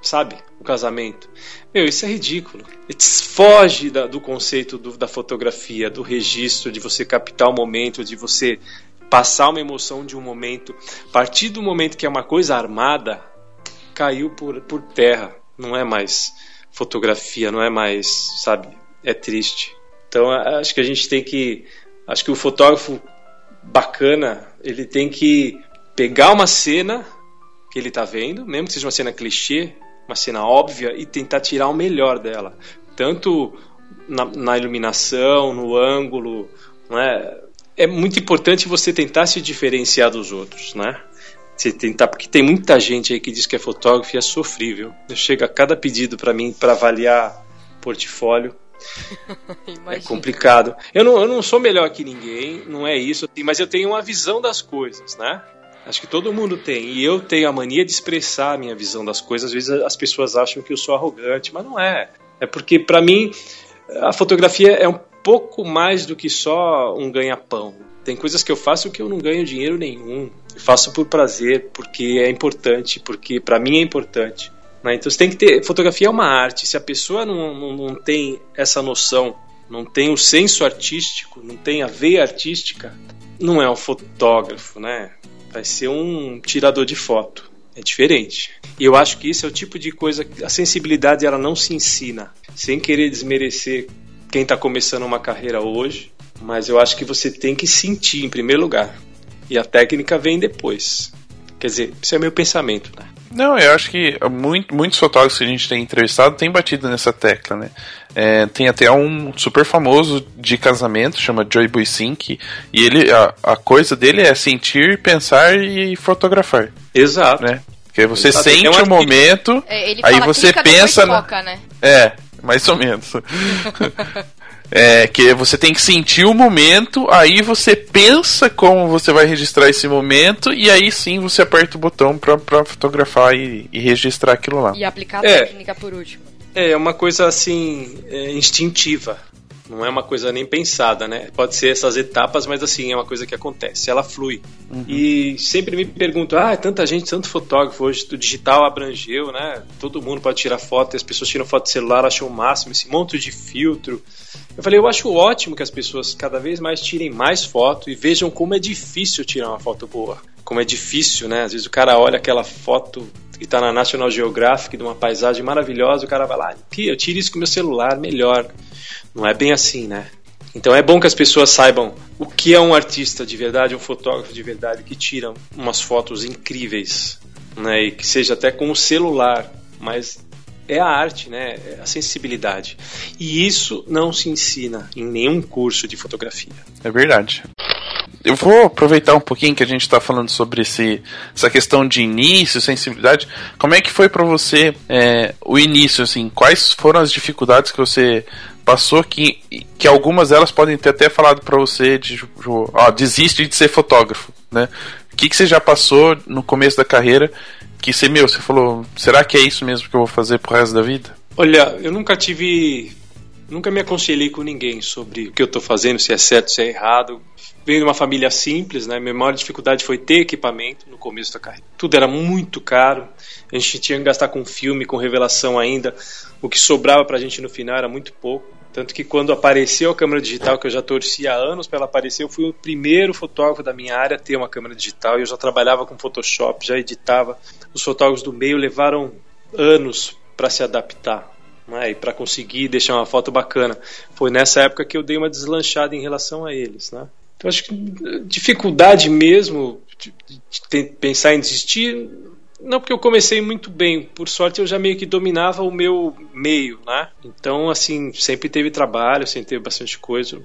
sabe, o casamento. Meu, isso é ridículo. Foge da- do conceito do- da fotografia, do registro, de você captar o momento, de você passar uma emoção de um momento. A partir do momento que é uma coisa armada, caiu por, por terra. Não é mais fotografia, não é mais, sabe? É triste. Então acho que a gente tem que. Acho que o fotógrafo bacana, ele tem que pegar uma cena que ele tá vendo, mesmo que seja uma cena clichê, uma cena óbvia, e tentar tirar o melhor dela. Tanto na, na iluminação, no ângulo, não é? Muito importante você tentar se diferenciar dos outros, né? Você tentar, porque tem muita gente aí que diz que é fotógrafo e é sofrível. Chega cada pedido para mim para avaliar portfólio, é complicado. Eu não, eu não sou melhor que ninguém, não é isso, mas eu tenho uma visão das coisas, né? Acho que todo mundo tem. E eu tenho a mania de expressar a minha visão das coisas. Às vezes as pessoas acham que eu sou arrogante, mas não é. É porque, para mim, a fotografia é um pouco mais do que só um ganha-pão. Tem coisas que eu faço que eu não ganho dinheiro nenhum. Eu faço por prazer, porque é importante, porque para mim é importante. né? Então você tem que ter. Fotografia é uma arte. Se a pessoa não, não, não tem essa noção, não tem o senso artístico, não tem a veia artística, não é um fotógrafo, né? Vai ser um tirador de foto. É diferente. E eu acho que isso é o tipo de coisa que a sensibilidade ela não se ensina, sem querer desmerecer quem está começando uma carreira hoje, mas eu acho que você tem que sentir em primeiro lugar. E a técnica vem depois. Quer dizer, isso é meu pensamento, né? Não, eu acho que muito- muitos fotógrafos que a gente tem entrevistado têm batido nessa tecla, né? É, tem até um super famoso de casamento, chama Joy Buisink, e ele, a, a coisa dele é sentir, pensar e fotografar, Exato. né? Porque você Exato, sente é uma o momento, É, ele aí fala você pensa na- foca, né? É, mais ou menos. É, que você tem que sentir o momento, aí você pensa como você vai registrar esse momento, e aí sim você aperta o botão pra, pra fotografar e, e registrar aquilo lá. E aplicar a É. técnica por último. É, é uma coisa assim, é, instintiva. Não é uma coisa nem pensada, né? Pode ser essas etapas, mas assim, é uma coisa que acontece, ela flui. Uhum. E sempre me perguntam, ah, tanta gente, tanto fotógrafo hoje, o digital abrangeu, né? Todo mundo pode tirar foto, e as pessoas tiram foto de celular, acham o máximo, esse monte de filtro. Eu falei, eu acho ótimo que as pessoas cada vez mais tirem mais foto e vejam como é difícil tirar uma foto boa. Como é difícil, né? Às vezes o cara olha aquela foto que está na National Geographic de uma paisagem maravilhosa, o cara vai lá, eu tiro isso com meu celular, melhor. Não é bem assim, né? Então é bom que as pessoas saibam o que é um artista de verdade, um fotógrafo de verdade que tira umas fotos incríveis, né? E que seja até com o celular, mas é a arte, né? É a sensibilidade. E isso não se ensina em nenhum curso de fotografia. É verdade eu vou aproveitar um pouquinho que a gente está falando sobre esse, essa questão de início, sensibilidade. Como é que foi para você é, o início? Assim, quais foram as dificuldades que você passou que, que algumas delas podem ter até falado para você de, ó, desiste de ser fotógrafo, né? O que, que você já passou no começo da carreira que você, meu, você falou, será que é isso mesmo que eu vou fazer pro resto da vida? Olha, eu nunca tive nunca me aconselhei com ninguém sobre o que eu estou fazendo, se é certo, se é errado venho de uma família simples, né? Minha maior dificuldade foi ter equipamento no começo da carreira. Tudo era muito caro. A gente tinha que gastar com filme, com revelação ainda. O que sobrava pra gente no final era muito pouco. Tanto que quando apareceu a câmera digital, que eu já torcia há anos para ela aparecer, eu fui o primeiro fotógrafo da minha área a ter uma câmera digital. E eu já trabalhava com Photoshop, já editava. Os fotógrafos do meio levaram anos para se adaptar. Né, e para conseguir deixar uma foto bacana. Foi nessa época que eu dei uma deslanchada em relação a eles. Né? Então acho que dificuldade mesmo de, de pensar em desistir, não porque eu comecei muito bem, por sorte eu já meio que dominava o meu meio, né? Então assim sempre teve trabalho, sempre teve bastante coisa.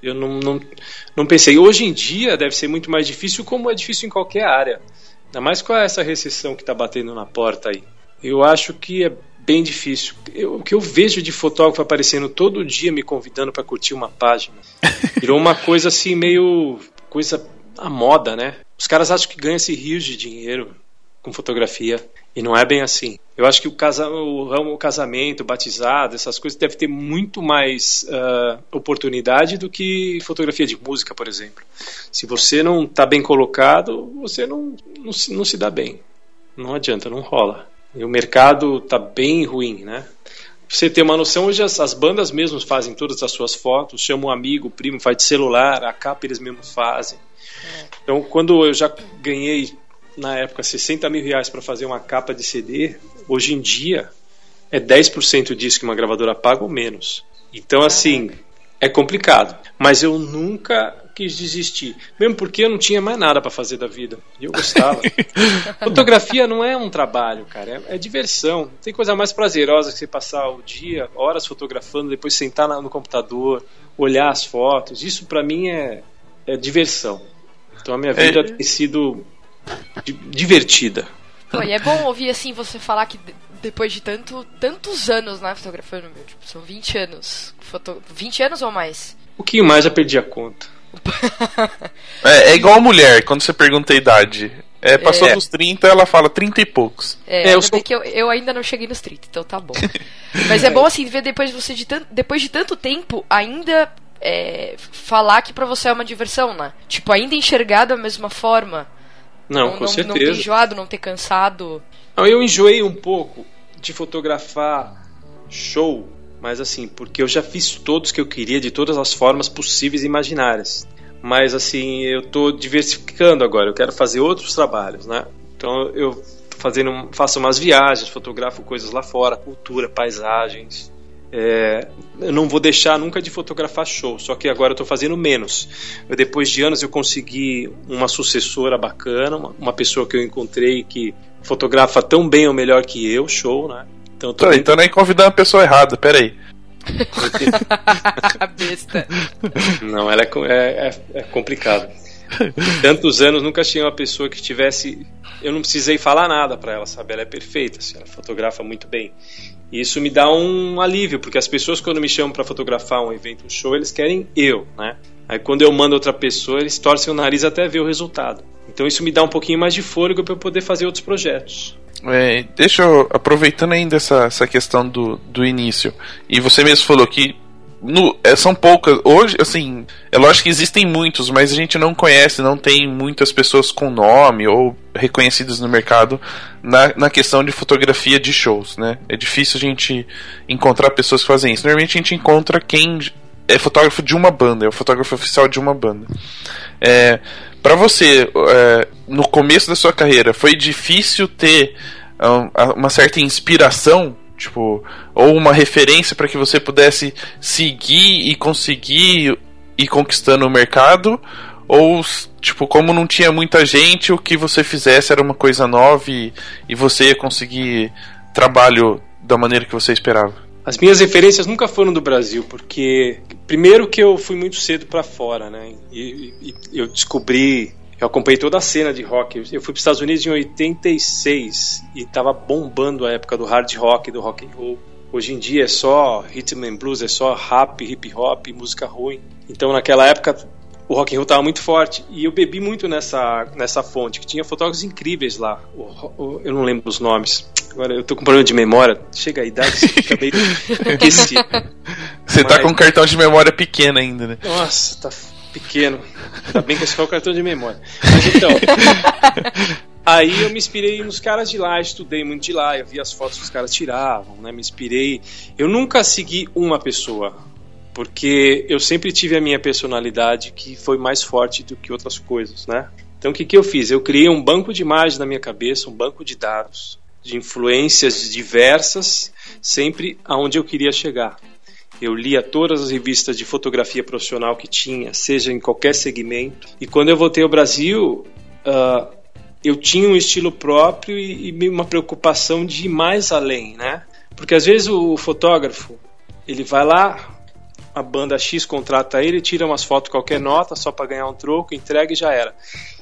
Eu não, não, não pensei. Hoje em dia deve ser muito mais difícil, como é difícil em qualquer área. Ainda mais com essa recessão que está batendo na porta aí. Eu acho que é bem difícil. Eu, o que eu vejo de fotógrafo aparecendo todo dia me convidando para curtir uma página virou uma coisa assim meio coisa à moda, né? Os caras acham que ganham-se rios de dinheiro com fotografia e não é bem assim. Eu acho que o, casa, o, o casamento, o batizado, essas coisas deve ter muito mais uh, oportunidade do que fotografia de música, por exemplo. Se você não está bem colocado, você não, não, se, não se dá bem. Não adianta, não rola. E o mercado está bem ruim, né? Pra você ter uma noção, hoje as, as, bandas mesmos fazem todas as suas fotos, chamam um amigo, primo, faz de celular, a capa eles mesmos fazem. É. Então, quando eu já ganhei, na época, 60 mil reais para fazer uma capa de CD, hoje em dia é 10% disso que uma gravadora paga ou menos. Então, assim, é complicado. Mas eu nunca quis desistir. Mesmo porque eu não tinha mais nada para fazer da vida. E eu gostava. Fotografia não é um trabalho, cara. É, é, diversão. Tem coisa mais prazerosa que você passar o dia, horas fotografando, depois sentar no computador, olhar as fotos. Isso para mim é, é diversão. Então a minha vida é. tem sido divertida. Pô, e é bom ouvir assim você falar que depois de tanto, tantos anos na fotografia, tipo, são 20 anos. Foto... 20 anos ou mais? Um pouquinho mais, já perdi a conta é, é igual mulher, quando você pergunta a idade. É, passou é. dos 30, ela fala 30 e poucos. É, é eu, sou... que eu, eu, ainda não cheguei nos 30, então tá bom. Mas é bom assim ver depois de você de tanto, depois de tanto tempo ainda é, falar que pra você é uma diversão, né? Tipo, ainda enxergar da mesma forma. Não, não com não, certeza. Não ter enjoado, não ter cansado. Não, eu enjoei um pouco de fotografar show mas assim, porque eu já fiz todos que eu queria de todas as formas possíveis e imaginárias. Mas assim, eu estou diversificando agora, eu quero fazer outros trabalhos, né? Então eu fazendo, faço umas viagens, fotografo coisas lá fora, cultura, paisagens. É, eu não vou deixar nunca de fotografar show, só que agora eu estou fazendo menos. Eu, depois de anos eu consegui uma sucessora bacana, uma, uma pessoa que eu encontrei que fotografa tão bem ou melhor que eu, show, né? Então, tô então nem convidando a pessoa errada, peraí. Besta. Não, ela é, é, é, é complicado. Tantos anos nunca tinha uma pessoa que tivesse. Eu não precisei falar nada para ela, sabe? Ela é perfeita, assim, ela fotografa muito bem. E isso me dá um alívio, porque as pessoas, quando me chamam para fotografar um evento, um show, eles querem eu, né? Aí quando eu mando outra pessoa, eles torcem o nariz até ver o resultado. Então isso me dá um pouquinho mais de fôlego para eu poder fazer outros projetos. É, deixa eu, aproveitando ainda essa, essa questão do, do início, e você mesmo falou que no, é, são poucas. Hoje, assim, é lógico que existem muitos, mas a gente não conhece, não tem muitas pessoas com nome ou reconhecidas no mercado na, na questão de fotografia de shows, né? É difícil a gente encontrar pessoas que fazem isso. Normalmente a gente encontra quem é fotógrafo de uma banda, é o fotógrafo oficial de uma banda. É, para você, é, no começo da sua carreira, foi difícil ter um, uma certa inspiração tipo, ou uma referência para que você pudesse seguir e conseguir ir conquistando o mercado, ou tipo, como não tinha muita gente, o que você fizesse era uma coisa nova e, e você ia conseguir trabalho da maneira que você esperava? As minhas referências nunca foram do Brasil, porque primeiro que eu fui muito cedo para fora, né? E, e, eu descobri eu acompanhei toda a cena de rock. Eu fui para os Estados Unidos em 86 e estava bombando a época do hard rock, do rock and roll. Hoje em dia é só rhythm and blues, é só rap, hip hop, música ruim. Então naquela época o rock and roll estava muito forte e eu bebi muito nessa nessa fonte que tinha fotógrafos incríveis lá. O, o, eu não lembro os nomes. Agora eu tô com problema de memória. Chega a idade, fica meio esquecido. Você Mas... tá com um cartão de memória pequeno ainda, né? Nossa, tá pequeno. Ainda bem que esse foi o cartão de memória. Mas então. Aí eu me inspirei nos caras de lá, estudei muito de lá, eu vi as fotos que os caras tiravam, né? Me inspirei. Eu nunca segui uma pessoa, porque eu sempre tive a minha personalidade que foi mais forte do que outras coisas, né? Então o que, que eu fiz? Eu criei um banco de imagens na minha cabeça, um banco de dados, de influências diversas, sempre aonde eu queria chegar. Eu lia todas as revistas de fotografia profissional que tinha, seja em qualquer segmento. E quando eu voltei ao Brasil, uh, eu tinha um estilo próprio e, e uma preocupação de ir mais além, né? Porque às vezes o fotógrafo ele vai lá, a banda X contrata ele, tira umas fotos qualquer nota só para ganhar um troco, entrega e já era.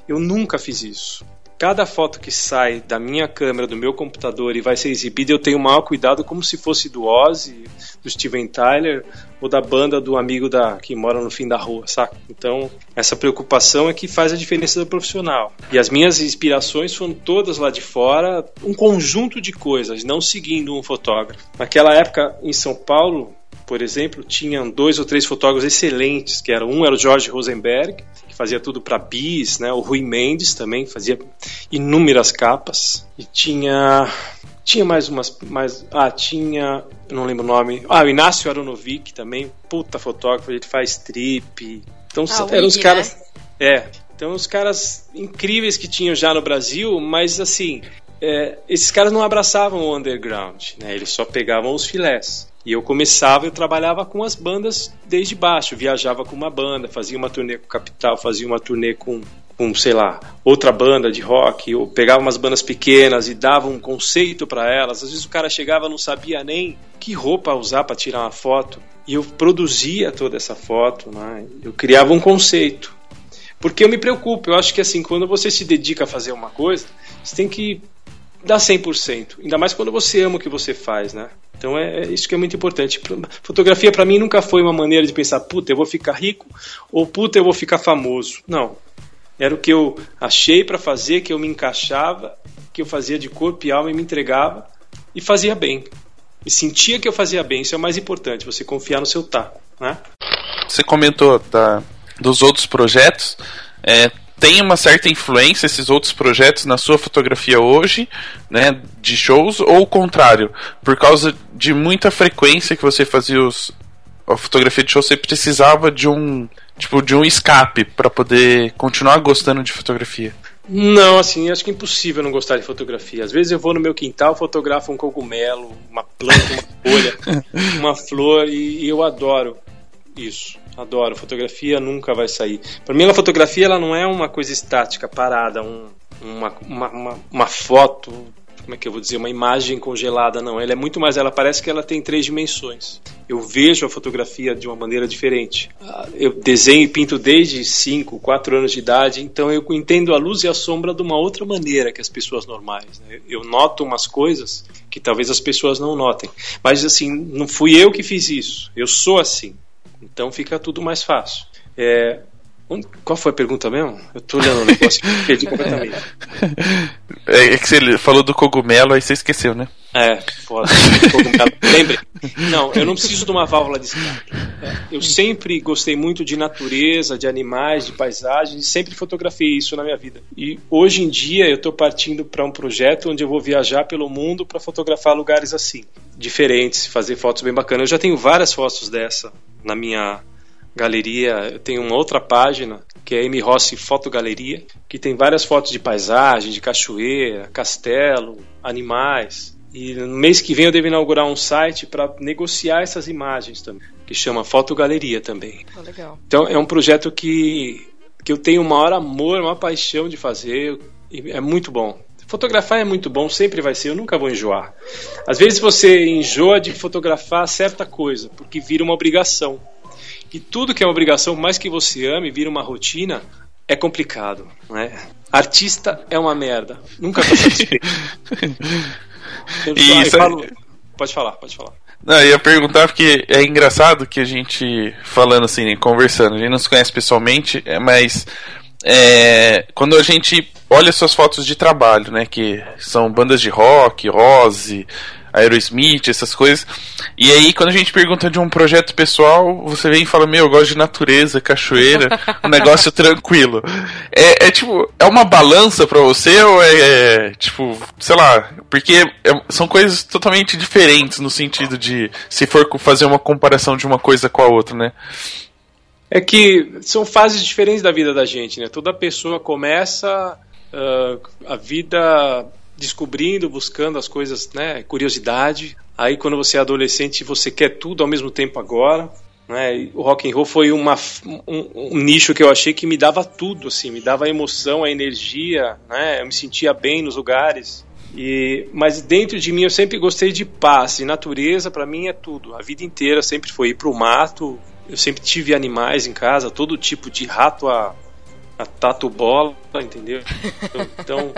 Eu nunca fiz isso cada foto que sai da minha câmera, do meu computador e vai ser exibida, eu tenho o maior cuidado como se fosse do Ozzy, do Steven Tyler ou da banda do amigo da que mora no fim da rua, saca? Então, essa preocupação é que faz a diferença do profissional. E as minhas inspirações foram todas lá de fora, um conjunto de coisas, não seguindo um fotógrafo. Naquela época em São Paulo, por exemplo, tinham dois ou três fotógrafos excelentes, que eram um era o Jorge Rosenberg, fazia tudo para bis, né? O Rui Mendes também fazia inúmeras capas. E tinha tinha mais umas mais ah tinha não lembro o nome. Ah o Inácio Aronovic também puta fotógrafo ele faz trip. Então ah, eram os caras né? é então os caras incríveis que tinham já no Brasil mas assim é, esses caras não abraçavam o underground né? Eles só pegavam os filés e eu começava, eu trabalhava com as bandas desde baixo, viajava com uma banda, fazia uma turnê com Capital, fazia uma turnê com, com sei lá, outra banda de rock, eu pegava umas bandas pequenas e dava um conceito para elas. Às vezes o cara chegava não sabia nem que roupa usar para tirar uma foto, e eu produzia toda essa foto, né? eu criava um conceito. Porque eu me preocupo, eu acho que assim, quando você se dedica a fazer uma coisa, você tem que dar 100%, ainda mais quando você ama o que você faz, né? Então é, é isso que é muito importante. Fotografia para mim nunca foi uma maneira de pensar, puta, eu vou ficar rico ou puta, eu vou ficar famoso. Não. Era o que eu achei para fazer, que eu me encaixava, que eu fazia de corpo e alma e me entregava e fazia bem. E sentia que eu fazia bem, isso é o mais importante, você confiar no seu taco, né? Você comentou da, dos outros projetos, é, tem uma certa influência esses outros projetos na sua fotografia hoje, né, de shows, ou o contrário, por causa de muita frequência que você fazia os, a fotografia de show, você precisava de um tipo de um escape para poder continuar gostando de fotografia? Não, assim, acho que é impossível não gostar de fotografia. Às vezes eu vou no meu quintal, fotografo um cogumelo, uma planta, uma folha, uma flor e, e eu adoro isso. Adoro. Fotografia nunca vai sair. Para mim, a fotografia ela não é uma coisa estática, parada, um, uma, uma, uma, uma, foto, como é que eu vou dizer, uma imagem congelada, não. Ela é muito mais, ela parece que ela tem três dimensões. Eu vejo a fotografia de uma maneira diferente. Ah, eu desenho e pinto desde 5, 4 anos de idade, então eu entendo a luz e a sombra de uma outra maneira que as pessoas normais. Né? Eu noto umas coisas que talvez as pessoas não notem. Mas assim, não fui eu que fiz isso. Eu sou assim. Então fica tudo mais fácil. É, Qual foi a pergunta mesmo? Eu tô olhando o negócio e perdi completamente. É é que você falou do cogumelo, aí você esqueceu, né? É, foda. Lembre. Não, eu não preciso de uma válvula de escape. É, Eu sempre gostei muito de natureza, de animais, de paisagens, e sempre fotografei isso na minha vida. E hoje em dia eu estou partindo para um projeto onde eu vou viajar pelo mundo para fotografar lugares assim, diferentes, fazer fotos bem bacanas. Eu já tenho várias fotos dessa na minha galeria. Eu tenho uma outra página que é M Rossi Fotogaleria, que tem várias fotos de paisagem, de cachoeira, castelo, animais. E no mês que vem eu devo inaugurar um site para negociar essas imagens também, que chama Fotogaleria também. Ah, legal. Então é um projeto que, que eu tenho o maior amor, uma paixão de fazer. E é muito bom. Fotografar é muito bom, sempre vai ser, eu nunca vou enjoar. Às vezes você enjoa de fotografar certa coisa, porque vira uma obrigação. E tudo que é uma obrigação, por mais que você ame, vira uma rotina, é complicado. Né? Artista é uma merda. Nunca tá satisfeito. E isso é- falo- Pode falar, pode falar. Não, eu ia perguntar porque é engraçado que a gente, falando assim, né, conversando, a gente não se conhece pessoalmente, é, mas é, quando a gente olha suas fotos de trabalho, né, que são bandas de rock, Rose, Aerosmith, essas coisas, e aí quando a gente pergunta de um projeto pessoal, você vem e fala, meu, eu gosto de natureza, cachoeira, um negócio tranquilo. É, é tipo, é uma balança pra você ou é, é, tipo, sei lá, porque é- são coisas totalmente diferentes no sentido de se for fazer uma comparação de uma coisa com a outra, né? É que são fases diferentes da vida da gente, né? Toda pessoa começa ah, a vida descobrindo, buscando as coisas, né? Curiosidade. Aí quando você é adolescente, você quer tudo ao mesmo tempo agora. Né? O rock and roll foi uma, um, um nicho que eu achei que me dava tudo, assim, me dava a emoção, a energia, né? Eu me sentia bem nos lugares. E, mas dentro de mim eu sempre gostei de paz, e natureza para mim é tudo. A vida inteira sempre foi ir para o mato. Eu sempre tive animais em casa, todo tipo de rato a, a tatu bola, entendeu? Então,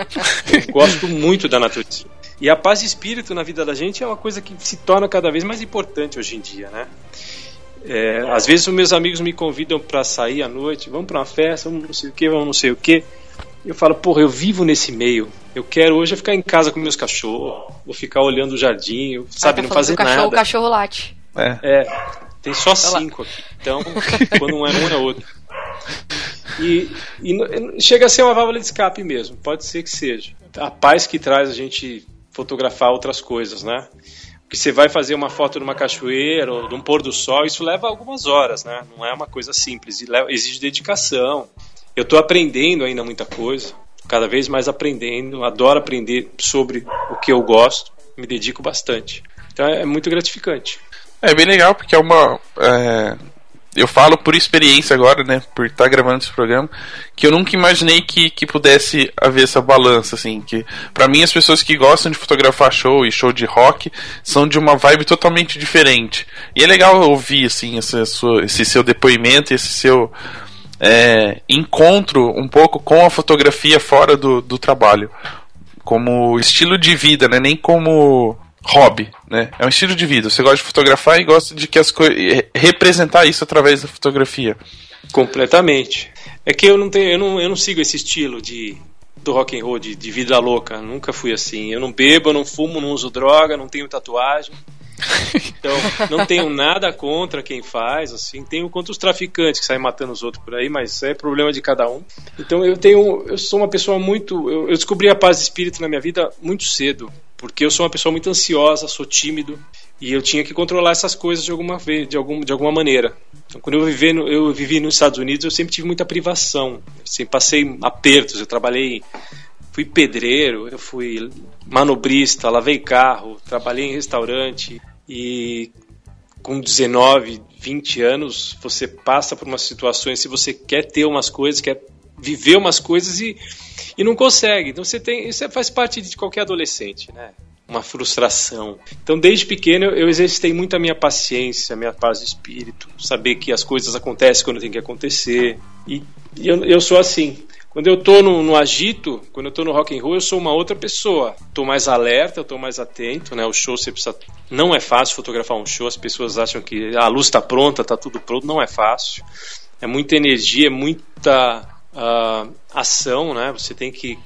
eu gosto muito da natureza. E a paz de espírito na vida da gente é uma coisa que se torna cada vez mais importante hoje em dia, né? É, às vezes os meus amigos me convidam para sair à noite, vamos para uma festa, vamos não sei o que, vamos não sei o que. Eu falo, porra, eu vivo nesse meio. Eu quero hoje é ficar em casa com meus cachorros, vou ficar olhando o jardim, eu, sabe, Aí tá não fazer cachorro, nada. O cachorro late. É. É, tem só cinco aqui. Então, quando um é um, é outro. E, e chega a ser uma válvula de escape mesmo, pode ser que seja. A paz que traz a gente fotografar outras coisas, né? Porque você vai fazer uma foto numa cachoeira ou de um pôr do sol, isso leva algumas horas, né? Não é uma coisa simples, exige dedicação. Eu estou aprendendo ainda muita coisa, cada vez mais aprendendo, adoro aprender sobre o que eu gosto, me dedico bastante. Então é muito gratificante. É bem legal, porque é uma. é, eu falo por experiência agora, né? Por estar gravando esse programa, que eu nunca imaginei que, que pudesse haver essa balança, assim. Que para mim as pessoas que gostam de fotografar show e show de rock são de uma vibe totalmente diferente. E é legal ouvir, assim, esse seu depoimento, esse seu é, encontro um pouco com a fotografia fora do, do trabalho. Como estilo de vida, né? Nem como hobby, né? É um estilo de vida. Você gosta de fotografar e gosta de que as coisas representar isso através da fotografia. Completamente. É que eu não tenho, eu não, eu não sigo esse estilo de do rock and roll de, de vida louca. Nunca fui assim. Eu não bebo, eu não fumo, não uso droga, não tenho tatuagem. Então, não tenho nada contra quem faz, assim, tenho contra os traficantes que saem matando os outros por aí, mas é problema de cada um. Então eu tenho, eu sou uma pessoa muito, eu, eu descobri a paz de espírito na minha vida muito cedo, porque eu sou uma pessoa muito ansiosa, sou tímido e eu tinha que controlar essas coisas de alguma vez, de algum, de alguma maneira. Então, quando eu vivi, no, eu vivi nos Estados Unidos, eu sempre tive muita privação, sempre passei apertos, eu trabalhei fui pedreiro, eu fui manobrista, lavei carro, trabalhei em restaurante e com 19, 20 anos você passa por umas situações se você quer ter umas coisas, quer viver umas coisas e, e não consegue. Então você tem, isso faz parte de qualquer adolescente, né? Uma frustração. Então desde pequeno eu, exercitei muito a minha paciência, a minha paz de espírito, saber que as coisas acontecem quando tem que acontecer e, e eu, eu sou assim. Quando eu tô no, no, agito, quando eu tô no rock and roll, eu sou uma outra pessoa. Tô mais alerta, eu tô mais atento, né? O show você precisa... Não é fácil fotografar um show, as pessoas acham que ah, a luz está pronta, tá tudo pronto, não é fácil. é muita energia, é muita uh, ação, né? Você tem que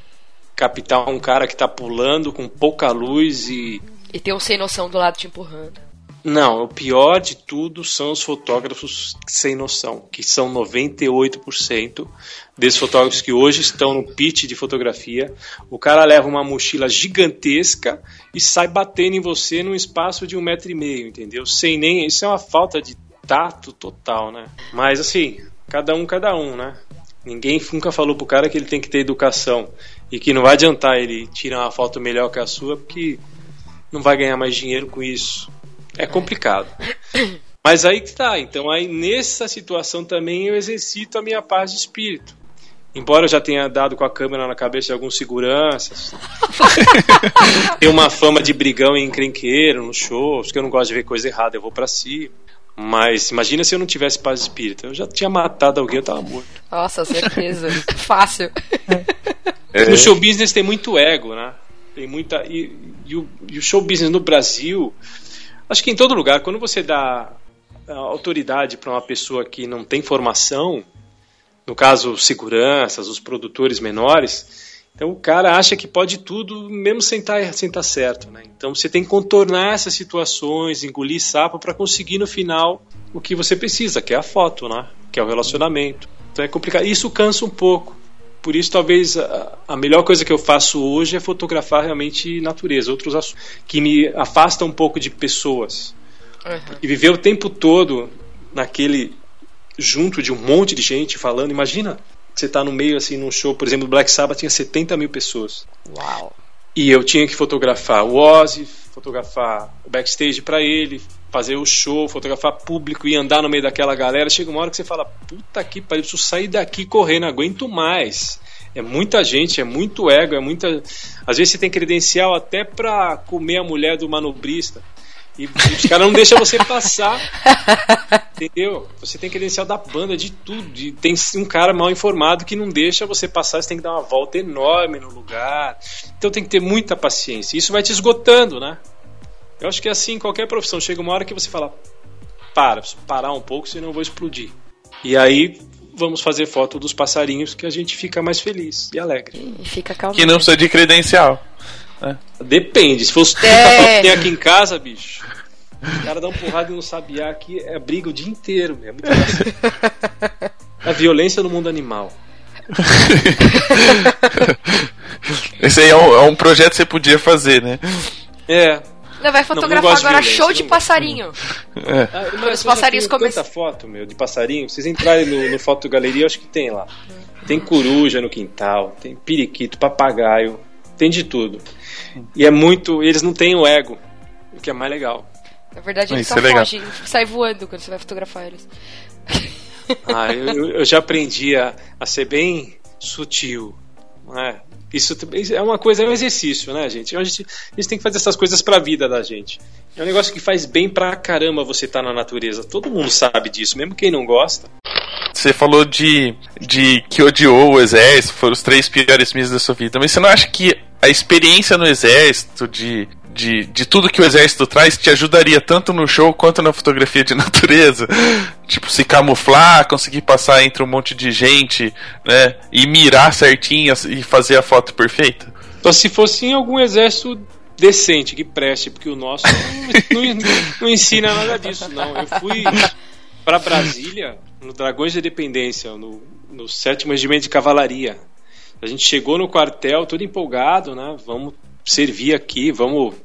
captar um cara que está pulando com pouca luz e. E tem um sem noção do lado te empurrando. Não, o pior de tudo são os fotógrafos sem noção, que são 98% desses fotógrafos que hoje estão no pitch de fotografia. O cara leva uma mochila gigantesca e sai batendo em você num espaço de um metro e meio, entendeu? Sem nem. Isso é uma falta de tato total, né? Mas assim, cada um, cada um, né? Ninguém nunca falou pro cara que ele tem que ter educação e que não vai adiantar ele tirar uma foto melhor que a sua porque não vai ganhar mais dinheiro com isso. É complicado. Mas aí que tá. Então aí nessa situação também eu exercito a minha paz de espírito. Embora eu já tenha dado com a câmera na cabeça de alguns seguranças. Tenho uma fama de brigão e encrenqueiro nos shows, porque eu não gosto de ver coisa errada, eu vou para cima. Mas imagina se eu não tivesse paz de espírito. Eu já tinha matado alguém, eu tava morto. Nossa, certeza. Fácil. É. No show business tem muito ego, né? Tem muita. E, e, o, e o show business no Brasil, acho que em todo lugar, quando você dá autoridade para uma pessoa que não tem formação, no caso, seguranças, os produtores menores, então o cara acha que pode tudo, mesmo sem estar tá, sem tá certo. Né? Então você tem que contornar essas situações, engolir sapo para conseguir no final o que você precisa, que é a foto, né? que é o relacionamento. Então é complicado. Isso cansa um pouco. Por isso, talvez a, a melhor coisa que eu faço hoje é fotografar realmente natureza, outros assuntos, que me afastam um pouco de pessoas. Uhum. E viver o tempo todo naquele junto de um monte de gente falando. Imagina você tá no meio, assim, num show, por exemplo, Black Sabbath tinha 70 mil pessoas. Uau! E eu tinha que fotografar o Ozzy, fotografar o backstage para ele, fazer o show, fotografar público e andar no meio daquela galera. Chega uma hora que você fala: puta que pariu, preciso sair daqui correndo, aguento mais. É muita gente, é muito ego, é muita. Às vezes você tem credencial até pra comer a mulher do manobrista. E os caras não deixam você passar. entendeu? Você tem credencial da banda, de tudo. E tem um cara mal informado que não deixa você passar, você tem que dar uma volta enorme no lugar. Então tem que ter muita paciência. Isso vai te esgotando, né? Eu acho que é assim, qualquer profissão. Chega uma hora que você fala: para, preciso parar um pouco, senão eu vou explodir. E aí vamos fazer foto dos passarinhos que a gente fica mais feliz e alegre. E fica calmo. Que não precisa de credencial. É. Depende. Se fosse é. tem aqui em casa, bicho. O cara dá um porrada e não sabiá aqui, é briga o dia inteiro. É muito A violência no mundo animal. Esse aí é um, é um, projeto que você podia fazer, né? É. Não, vai fotografar não, não agora show de passarinho. É. Ah, mas os passarinhos começam. tanta foto, meu, de passarinho. Vocês entrarem no, no Foto Galeria, acho que tem lá. Tem coruja no quintal, tem periquito, papagaio, tem de tudo. E é muito. Eles não têm o ego, o que é mais legal. Na verdade, eles só é fogem, sai voando quando você vai fotografar eles. Ah, eu, eu já aprendi a, a ser bem sutil. É, isso é uma coisa, é um exercício, né, gente? A gente, a gente tem que fazer essas coisas pra vida da gente. É um negócio que faz bem pra caramba você estar tá na natureza. Todo mundo sabe disso, mesmo quem não gosta. Você falou de, de que odiou o exército, foram os três piores meses da sua vida, mas você não acha que a experiência no exército, de, de, de tudo que o exército traz, te ajudaria tanto no show quanto na fotografia de natureza? tipo, se camuflar, conseguir passar entre um monte de gente, né? E mirar certinho e fazer a foto perfeita? Só se fosse em algum exército decente, que preste, porque o nosso não, não, não ensina nada disso, não. Eu fui para Brasília, no Dragões da Independência, no, no sétimo regimento de cavalaria. A gente chegou no quartel todo empolgado, né? Vamos servir aqui, vamos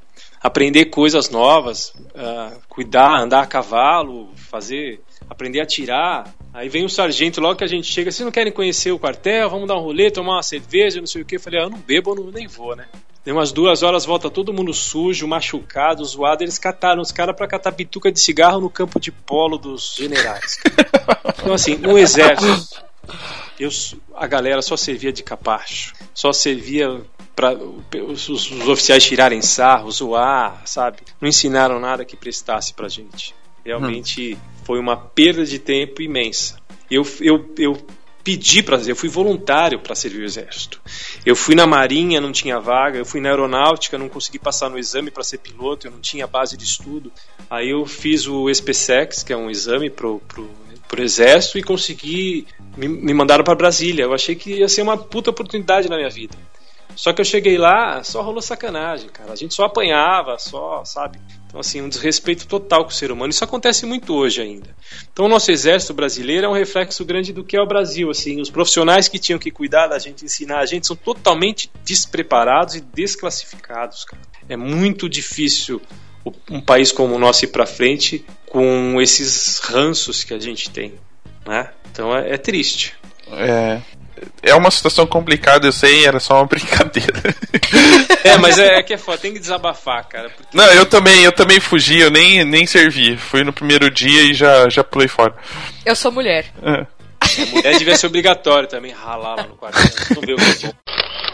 aprender coisas novas, uh, cuidar, andar a cavalo, fazer, aprender a tirar. Aí vem o sargento logo que a gente chega, vocês não querem conhecer o quartel? Vamos dar um rolê, tomar uma cerveja, não sei o que. Eu falei, ah, eu não bebo, eu não, nem vou, né? Deu umas duas horas, volta todo mundo sujo, machucado, zoado. Eles cataram os caras para catar bituca de cigarro no campo de polo dos generais. Então, assim, no exército, eu, a galera só servia de capacho, só servia para os, os, oficiais tirarem sarro, zoar, sabe? Não ensinaram nada que prestasse pra gente. Realmente hum. foi uma perda de tempo imensa. Eu, eu, eu pedi para eu fui voluntário para servir o exército. Eu fui na marinha, não tinha vaga, eu fui na aeronáutica, não consegui passar no exame para ser piloto, eu não tinha base de estudo. Aí eu fiz o SPSEX, que é um exame pro, pro pro exército e consegui me, me mandaram para Brasília. Eu achei que ia ser uma puta oportunidade na minha vida. Só que eu cheguei lá, só rolou sacanagem, cara. A gente só apanhava, só, sabe? Então, assim, um desrespeito total com o ser humano. Isso acontece muito hoje ainda. Então, o nosso exército brasileiro é um reflexo grande do que é o Brasil. Assim, os profissionais que tinham que cuidar da gente, ensinar a gente, são totalmente despreparados e desclassificados, cara. É muito difícil um país como o nosso ir para frente com esses ranços que a gente tem, né? Então é, é triste. É, é uma situação complicada, eu sei, era só uma brincadeira. É, mas é, é que é foda, tem que desabafar, cara. Porque... Não, eu também, eu também fugi, eu nem, nem servi. Fui no primeiro dia e já, já pulei fora. Eu sou mulher. É. A mulher devia ser obrigatório também ralar lá no quarto. Não vê o que é bom.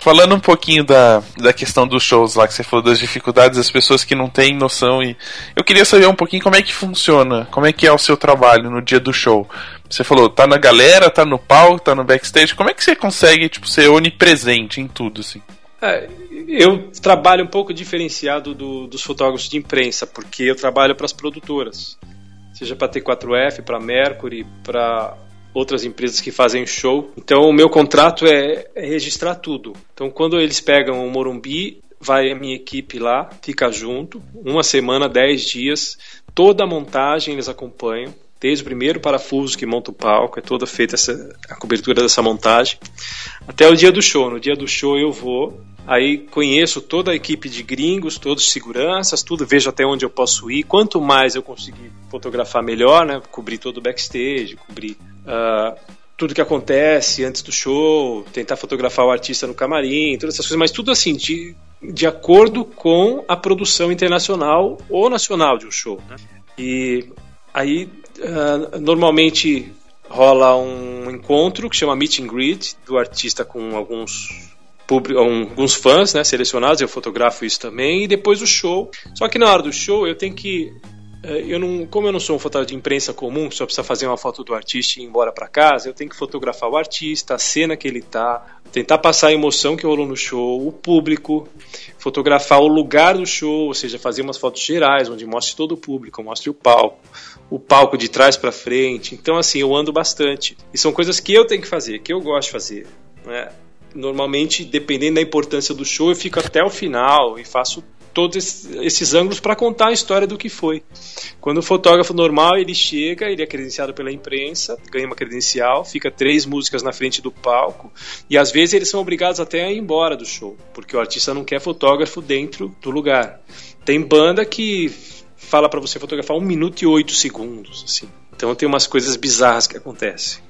Falando um pouquinho da, da questão dos shows lá, que você falou das dificuldades das pessoas que não têm noção e eu queria saber um pouquinho como é que funciona, como é que é o seu trabalho no dia do show. Você falou, tá na galera, tá no palco, tá no backstage, como é que você consegue, tipo, ser onipresente em tudo, assim? É, eu trabalho um pouco diferenciado do, dos fotógrafos de imprensa, porque eu trabalho para as produtoras, seja para T4F, para Mercury, para outras empresas que fazem show. Então o meu contrato é, é registrar tudo. Então quando eles pegam o Morumbi, vai a minha equipe lá, fica junto, uma semana, dez dias, toda a montagem eles acompanham. Desde o primeiro parafuso que monta o palco, é toda feita essa, a cobertura dessa montagem, até o dia do show. No dia do show eu vou, Aí conheço toda a equipe de gringos, todos seguranças, tudo, vejo até onde eu posso ir. Quanto mais eu conseguir fotografar, melhor, né? Cobrir todo o backstage, cobrir uh, tudo que acontece antes do show, tentar fotografar o artista no camarim, todas essas coisas, mas tudo assim, de, de acordo com a produção internacional ou nacional de um show. Né? E aí, uh, normalmente rola um encontro que chama Meet and Greet do artista com alguns alguns fãs né, selecionados, eu fotografo isso também, e depois o show. Só que na hora do show eu tenho que. Eh, eu não, como eu não sou um fotógrafo de imprensa comum, que só precisa fazer uma foto do artista e ir embora para casa, eu tenho que fotografar o artista, a cena que ele tá, tentar passar a emoção que rolou no show, o público, fotografar o lugar do show, ou seja, fazer umas fotos gerais, onde mostre todo o público, mostre o palco, o palco de trás para frente. Então, assim, eu ando bastante. E são coisas que eu tenho que fazer, que eu gosto de fazer. Né? normalmente, dependendo da importância do show, eu fico até o final e faço todos esses ângulos para contar a história do que foi. Quando o fotógrafo normal ele chega, ele é credenciado pela imprensa, ganha uma credencial, fica três músicas na frente do palco e às vezes eles são obrigados até a ir embora do show, porque o artista não quer fotógrafo dentro do lugar. Tem banda que fala para você fotografar um minuto e oito segundos, assim. Então tem umas coisas bizarras que acontecem.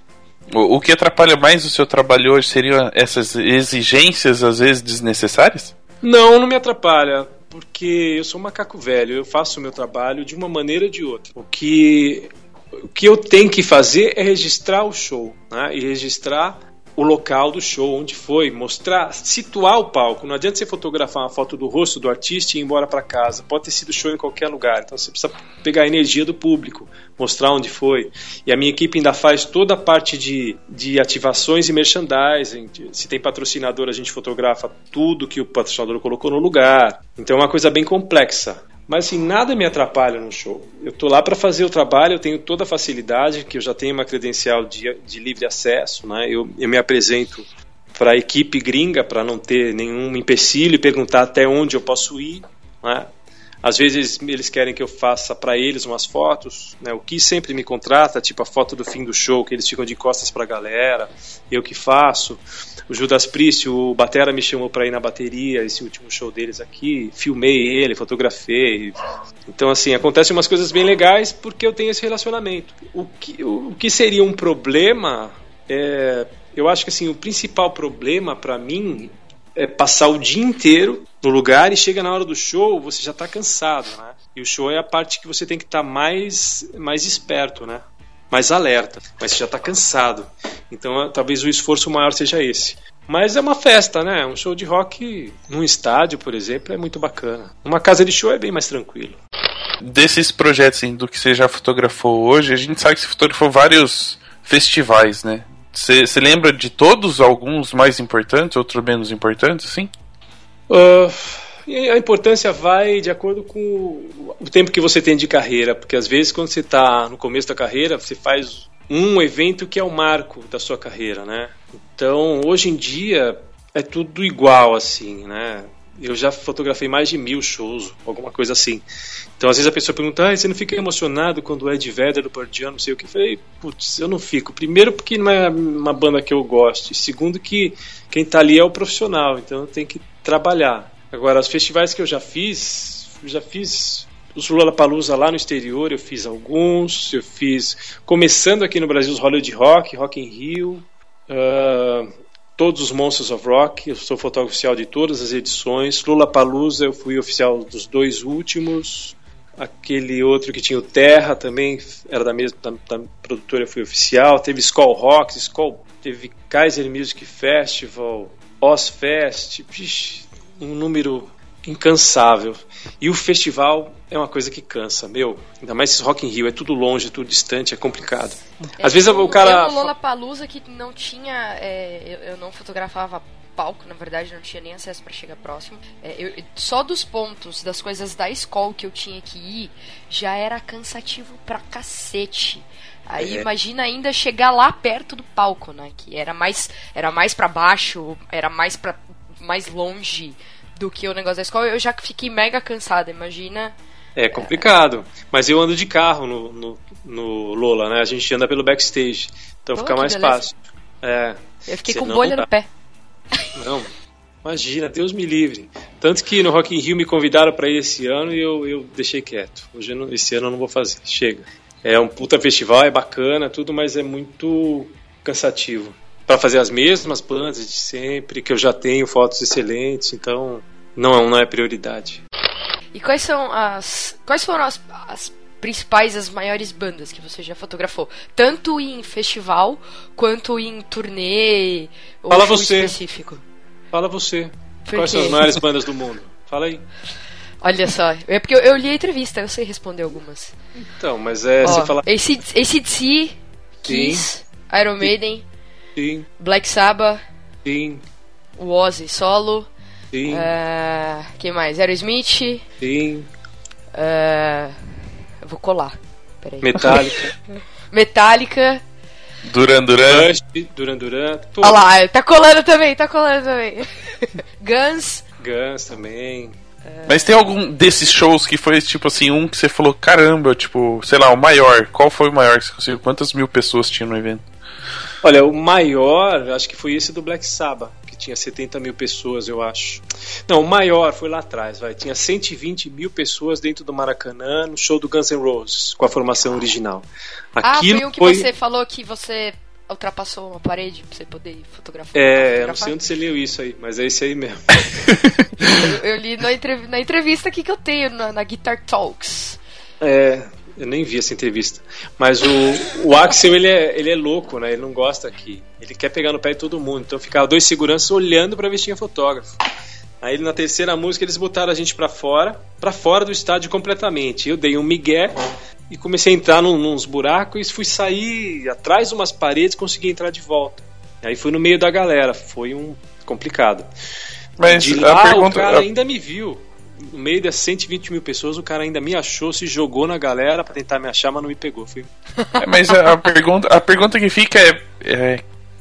O, o que atrapalha mais o seu trabalho hoje seriam essas exigências, às vezes, desnecessárias? Não, não me atrapalha, porque eu sou um macaco velho, eu faço o meu trabalho de uma maneira ou de outra. O que, o que eu tenho que fazer é registrar o show, né? e registrar o local do show, onde foi, mostrar, situar o palco. Não adianta você fotografar uma foto do rosto do artista e ir embora para casa. Pode ter sido show em qualquer lugar. Então você precisa pegar a energia do público, mostrar onde foi. E a minha equipe ainda faz toda a parte de, de ativações e merchandising. Se tem patrocinador, a gente fotografa tudo que o patrocinador colocou no lugar. Então é uma coisa bem complexa. Mas assim, nada me atrapalha no show. Eu tô lá para fazer o trabalho, eu tenho toda a facilidade, que eu já tenho uma credencial de, de livre acesso, né? Eu, eu me apresento para a equipe gringa para não ter nenhum empecilho e perguntar até onde eu posso ir, né? Às vezes eles querem que eu faça para eles umas fotos, né? O que sempre me contrata, tipo a foto do fim do show, que eles ficam de costas para a galera, eu que faço. O Judas Priest, o batera me chamou para ir na bateria, esse último show deles aqui, filmei ele, fotografei. Então assim, acontecem umas coisas bem legais porque eu tenho esse relacionamento. O que, o, que seria um problema é, eu acho que assim, o principal problema para mim é passar o dia inteiro no lugar e chega na hora do show, você já está cansado, né? E o show é a parte que você tem que estar tá mais, mais esperto, né? Mais alerta, mas você já está cansado. Então talvez o esforço maior seja esse. Mas é uma festa, né? Um show de rock num estádio, por exemplo, é muito bacana. Uma casa de show é bem mais tranquilo. Desses projetos assim, do que você já fotografou hoje, a gente sabe que você fotografou vários festivais, né? Você lembra de todos, alguns mais importantes, outros menos importantes, assim? Uh, a importância vai de acordo com o tempo que você tem de carreira, porque às vezes quando você está no começo da carreira, você faz um evento que é o marco da sua carreira, né? Então, hoje em dia é tudo igual assim, né? Eu já fotografei mais de mil shows, alguma coisa assim. Então, às vezes a pessoa pergunta, ah, você não fica emocionado quando é de Vedder do Jam, não sei o que. Eu falei, putz, eu não fico. Primeiro porque não é uma banda que eu gosto. E segundo que quem tá ali é o profissional, então tenho que trabalhar. Agora, os festivais que eu já fiz, eu já fiz os Lollapalooza lá no exterior, eu fiz alguns. Eu fiz, começando aqui no Brasil, os Hollywood Rock, Rock in Rio. Uh, todos os Monsters of Rock, eu sou fotógrafo oficial de todas as edições. Lula Palusa, eu fui oficial dos dois últimos. Aquele outro que tinha o Terra também era da mesma da, da produtora, eu fui oficial. Teve Skull Rocks, Skull, teve Kaiser Music Festival, Ozfest, Fest, um número incansável. E o festival é uma coisa que cansa, meu. Ainda mais esse Rock in Rio, é tudo longe, é tudo distante, é complicado. É, Às vezes eu, o cara. Eu no Lollapalooza que não tinha. É, eu, eu, não fotografava palco, na verdade, não tinha nem acesso para chegar próximo. É, eu, só dos pontos, das coisas da escola que eu tinha que ir, já era cansativo pra cacete. Aí é. imagina ainda chegar lá perto do palco, né? Que era mais, era mais para baixo, era mais para mais longe do que o negócio da escola. Eu já fiquei mega cansada, imagina. É complicado. Mas eu ando de carro no, no, no Lola, né? A gente anda pelo backstage. Então fica mais beleza. fácil. É. Eu fiquei com bolha no pé. Não, imagina, Deus me livre. Tanto que no Rock in Rio me convidaram para ir esse ano e eu, eu deixei quieto. Hoje não, esse ano eu não vou fazer. Chega. É um puta festival, é bacana, tudo, mas é muito cansativo. Para fazer as mesmas bandas de sempre, que eu já tenho fotos excelentes, então não, não é prioridade. E quais são as. Quais foram as, as principais, as maiores bandas que você já fotografou? Tanto em festival quanto em turnê ou Fala você. específico? Fala você. Por quais quê? são as maiores bandas do mundo? Fala aí. Olha só, é porque eu, eu, li a entrevista, eu sei responder algumas. Então, mas é. Ó, você fala. ACDC, Kiss, Iron Maiden, Sim. Black Sabbath, Sim. o Ozzy solo. Sim. Uh, quem mais? Aerosmith. Sim. Uh, eu vou colar. Peraí. Metallica. Metallica. Duran Duran. Duran Duran. Olha lá, tá colando também, tá colando também. Guns. Guns também. Mas tem algum desses shows que foi tipo assim, um que você falou, caramba, tipo, sei lá, o maior. Qual foi o maior que você conseguiu? Quantas mil pessoas tinha no evento? Olha, o maior, acho que foi esse do Black Sabbath, que tinha 70 mil pessoas, eu acho. Não, o maior foi lá atrás, vai. Tinha 120 mil pessoas dentro do Maracanã no show do Guns N' Roses, com a formação original. Aquilo ah, foi o que foi... você falou que você ultrapassou uma parede pra você poder fotografar. É, eu não sei onde você leu isso aí, mas é esse aí mesmo. eu, eu, li na, entrev na entrevista aqui que eu tenho, na, na Guitar Talks. É, eu nem vi essa entrevista. Mas o, o Axel, ele é, ele é louco, né? Ele não gosta aqui. Ele quer pegar no pé de todo mundo. Então ficava dois seguranças olhando para ver se tinha fotógrafo. Aí na terceira música eles botaram a gente para fora, para fora do estádio completamente. Eu dei um migué e comecei a entrar num, nos buracos e fui sair atrás de umas paredes, consegui entrar de volta. Aí fui no meio da galera, foi um complicado. Mas de lá pergunta, o cara a... ainda me viu no meio das 120 mil pessoas, o cara ainda me achou, se jogou na galera para tentar me achar, mas não me pegou. Fui... É, mas a, pergunta, a pergunta que fica é, é,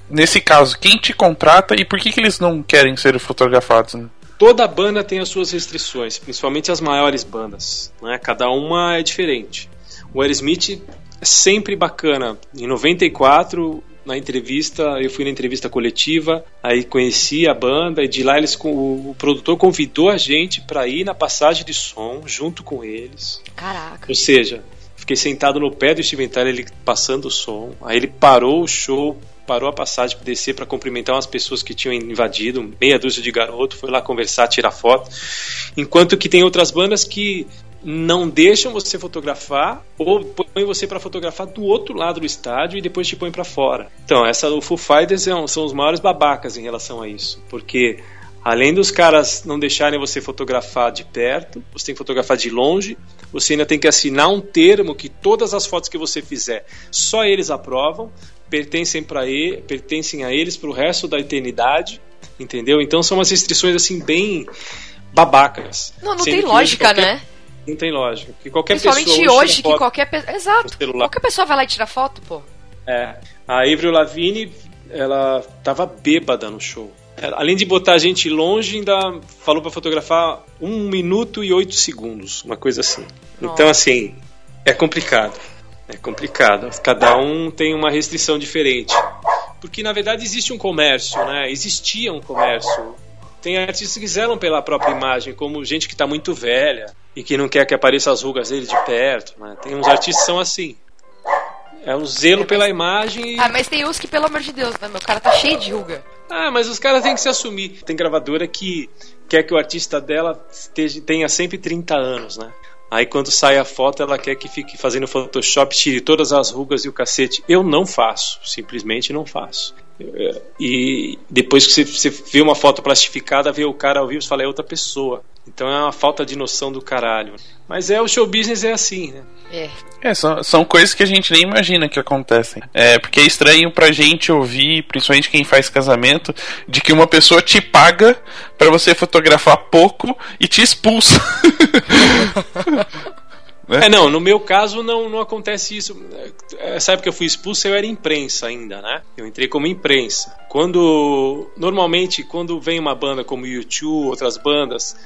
nesse caso, quem te contrata e por que, que eles não querem ser fotografados? Né? Toda banda tem as suas restrições, principalmente as maiores bandas. Né? Cada uma é diferente. O Aerosmith é sempre bacana. Em 94, na entrevista, eu fui na entrevista coletiva, aí conheci a banda e de lá eles o, o produtor convidou a gente para ir na passagem de som junto com eles. Caraca. Ou seja, fiquei sentado no pé do Steven Tyler, ele passando o som, aí ele parou o show, parou a passagem para descer para cumprimentar umas pessoas que tinham invadido, meia dúzia de garoto, foi lá conversar, tirar foto. Enquanto que tem outras bandas que não deixam você fotografar ou põem você para fotografar do outro lado do estádio e depois te põem para fora. Então, essa o Foo Fighters é são os maiores babacas em relação a isso, porque além dos caras não deixarem você fotografar de perto, você tem que fotografar de longe, você ainda tem que assinar um termo que todas as fotos que você fizer, só eles aprovam, pertencem para ele, pertencem a eles para o resto da eternidade, entendeu? Então são umas restrições assim bem babacas. Não, não tem lógica, qualquer... né? Não tem lógica. Que qualquer Principalmente pessoa hoje, que qualquer pessoa. Exato. Qualquer pessoa vai lá e tira foto, pô. É. A Avril Lavigne, ela tava bêbada no show. Ela, além de botar a gente longe, ainda falou para fotografar um minuto e oito segundos, uma coisa assim. Então, assim, é complicado. É complicado. Cada um tem uma restrição diferente. Porque, na verdade, existe um comércio, né? Existia um comércio. Tem artistas que zelam pela própria imagem, como gente que está muito velha e que não quer que apareça as rugas dele de perto. Né? Tem uns artistas que são assim. É um zelo pela imagem. e- Ah, mas tem uns que, pelo amor de Deus, né? Meu cara tá cheio de ruga. Ah, mas os caras têm que se assumir. Tem gravadora que quer que o artista dela esteja, tenha sempre 30 anos, né? Aí quando sai a foto, ela quer que fique fazendo Photoshop, tire todas as rugas e o cacete. Eu não faço, simplesmente não faço. E depois que você, vê uma foto plastificada, vê o cara ao vivo, você fala, é outra pessoa. Então é uma falta de noção do caralho. Mas é o show business é assim, né? É. É, são, são coisas que a gente nem imagina que acontecem. É, porque é estranho pra gente ouvir, principalmente quem faz casamento, de que uma pessoa te paga pra você fotografar pouco e te expulsa. É, não, no meu caso não, não acontece isso. Essa época que eu fui expulso, eu era imprensa ainda, né? Eu entrei como imprensa. Quando. Normalmente, quando vem uma banda como U2, outras bandas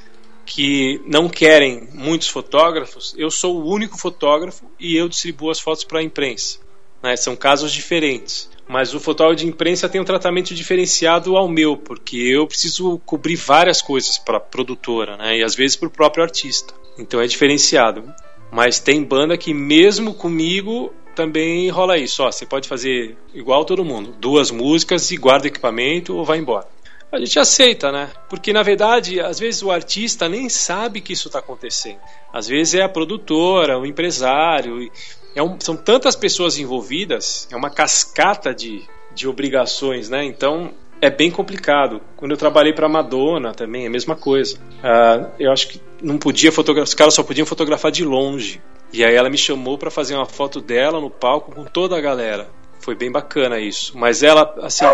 que não querem muitos fotógrafos, eu sou o único fotógrafo e eu distribuo as fotos para a imprensa. né? São casos diferentes. Mas o fotógrafo de imprensa tem um tratamento diferenciado ao meu, porque eu preciso cobrir várias coisas para a produtora, né? E às vezes para o próprio artista. Então é diferenciado. Mas tem banda que mesmo comigo também rola isso. Ó, você pode fazer igual todo mundo, duas músicas e guarda equipamento ou vai embora. A gente aceita, né? Porque na verdade, às vezes o artista nem sabe que isso está acontecendo. Às vezes é a produtora, o empresário. É um- são tantas pessoas envolvidas, é uma cascata de, de obrigações, né? Então é bem complicado. Quando eu trabalhei para Madonna também, é a mesma coisa. Ah, eu acho que não podia fotografar, os caras só podiam fotografar de longe. E aí ela me chamou para fazer uma foto dela no palco com toda a galera. Foi bem bacana isso. Mas ela, assim,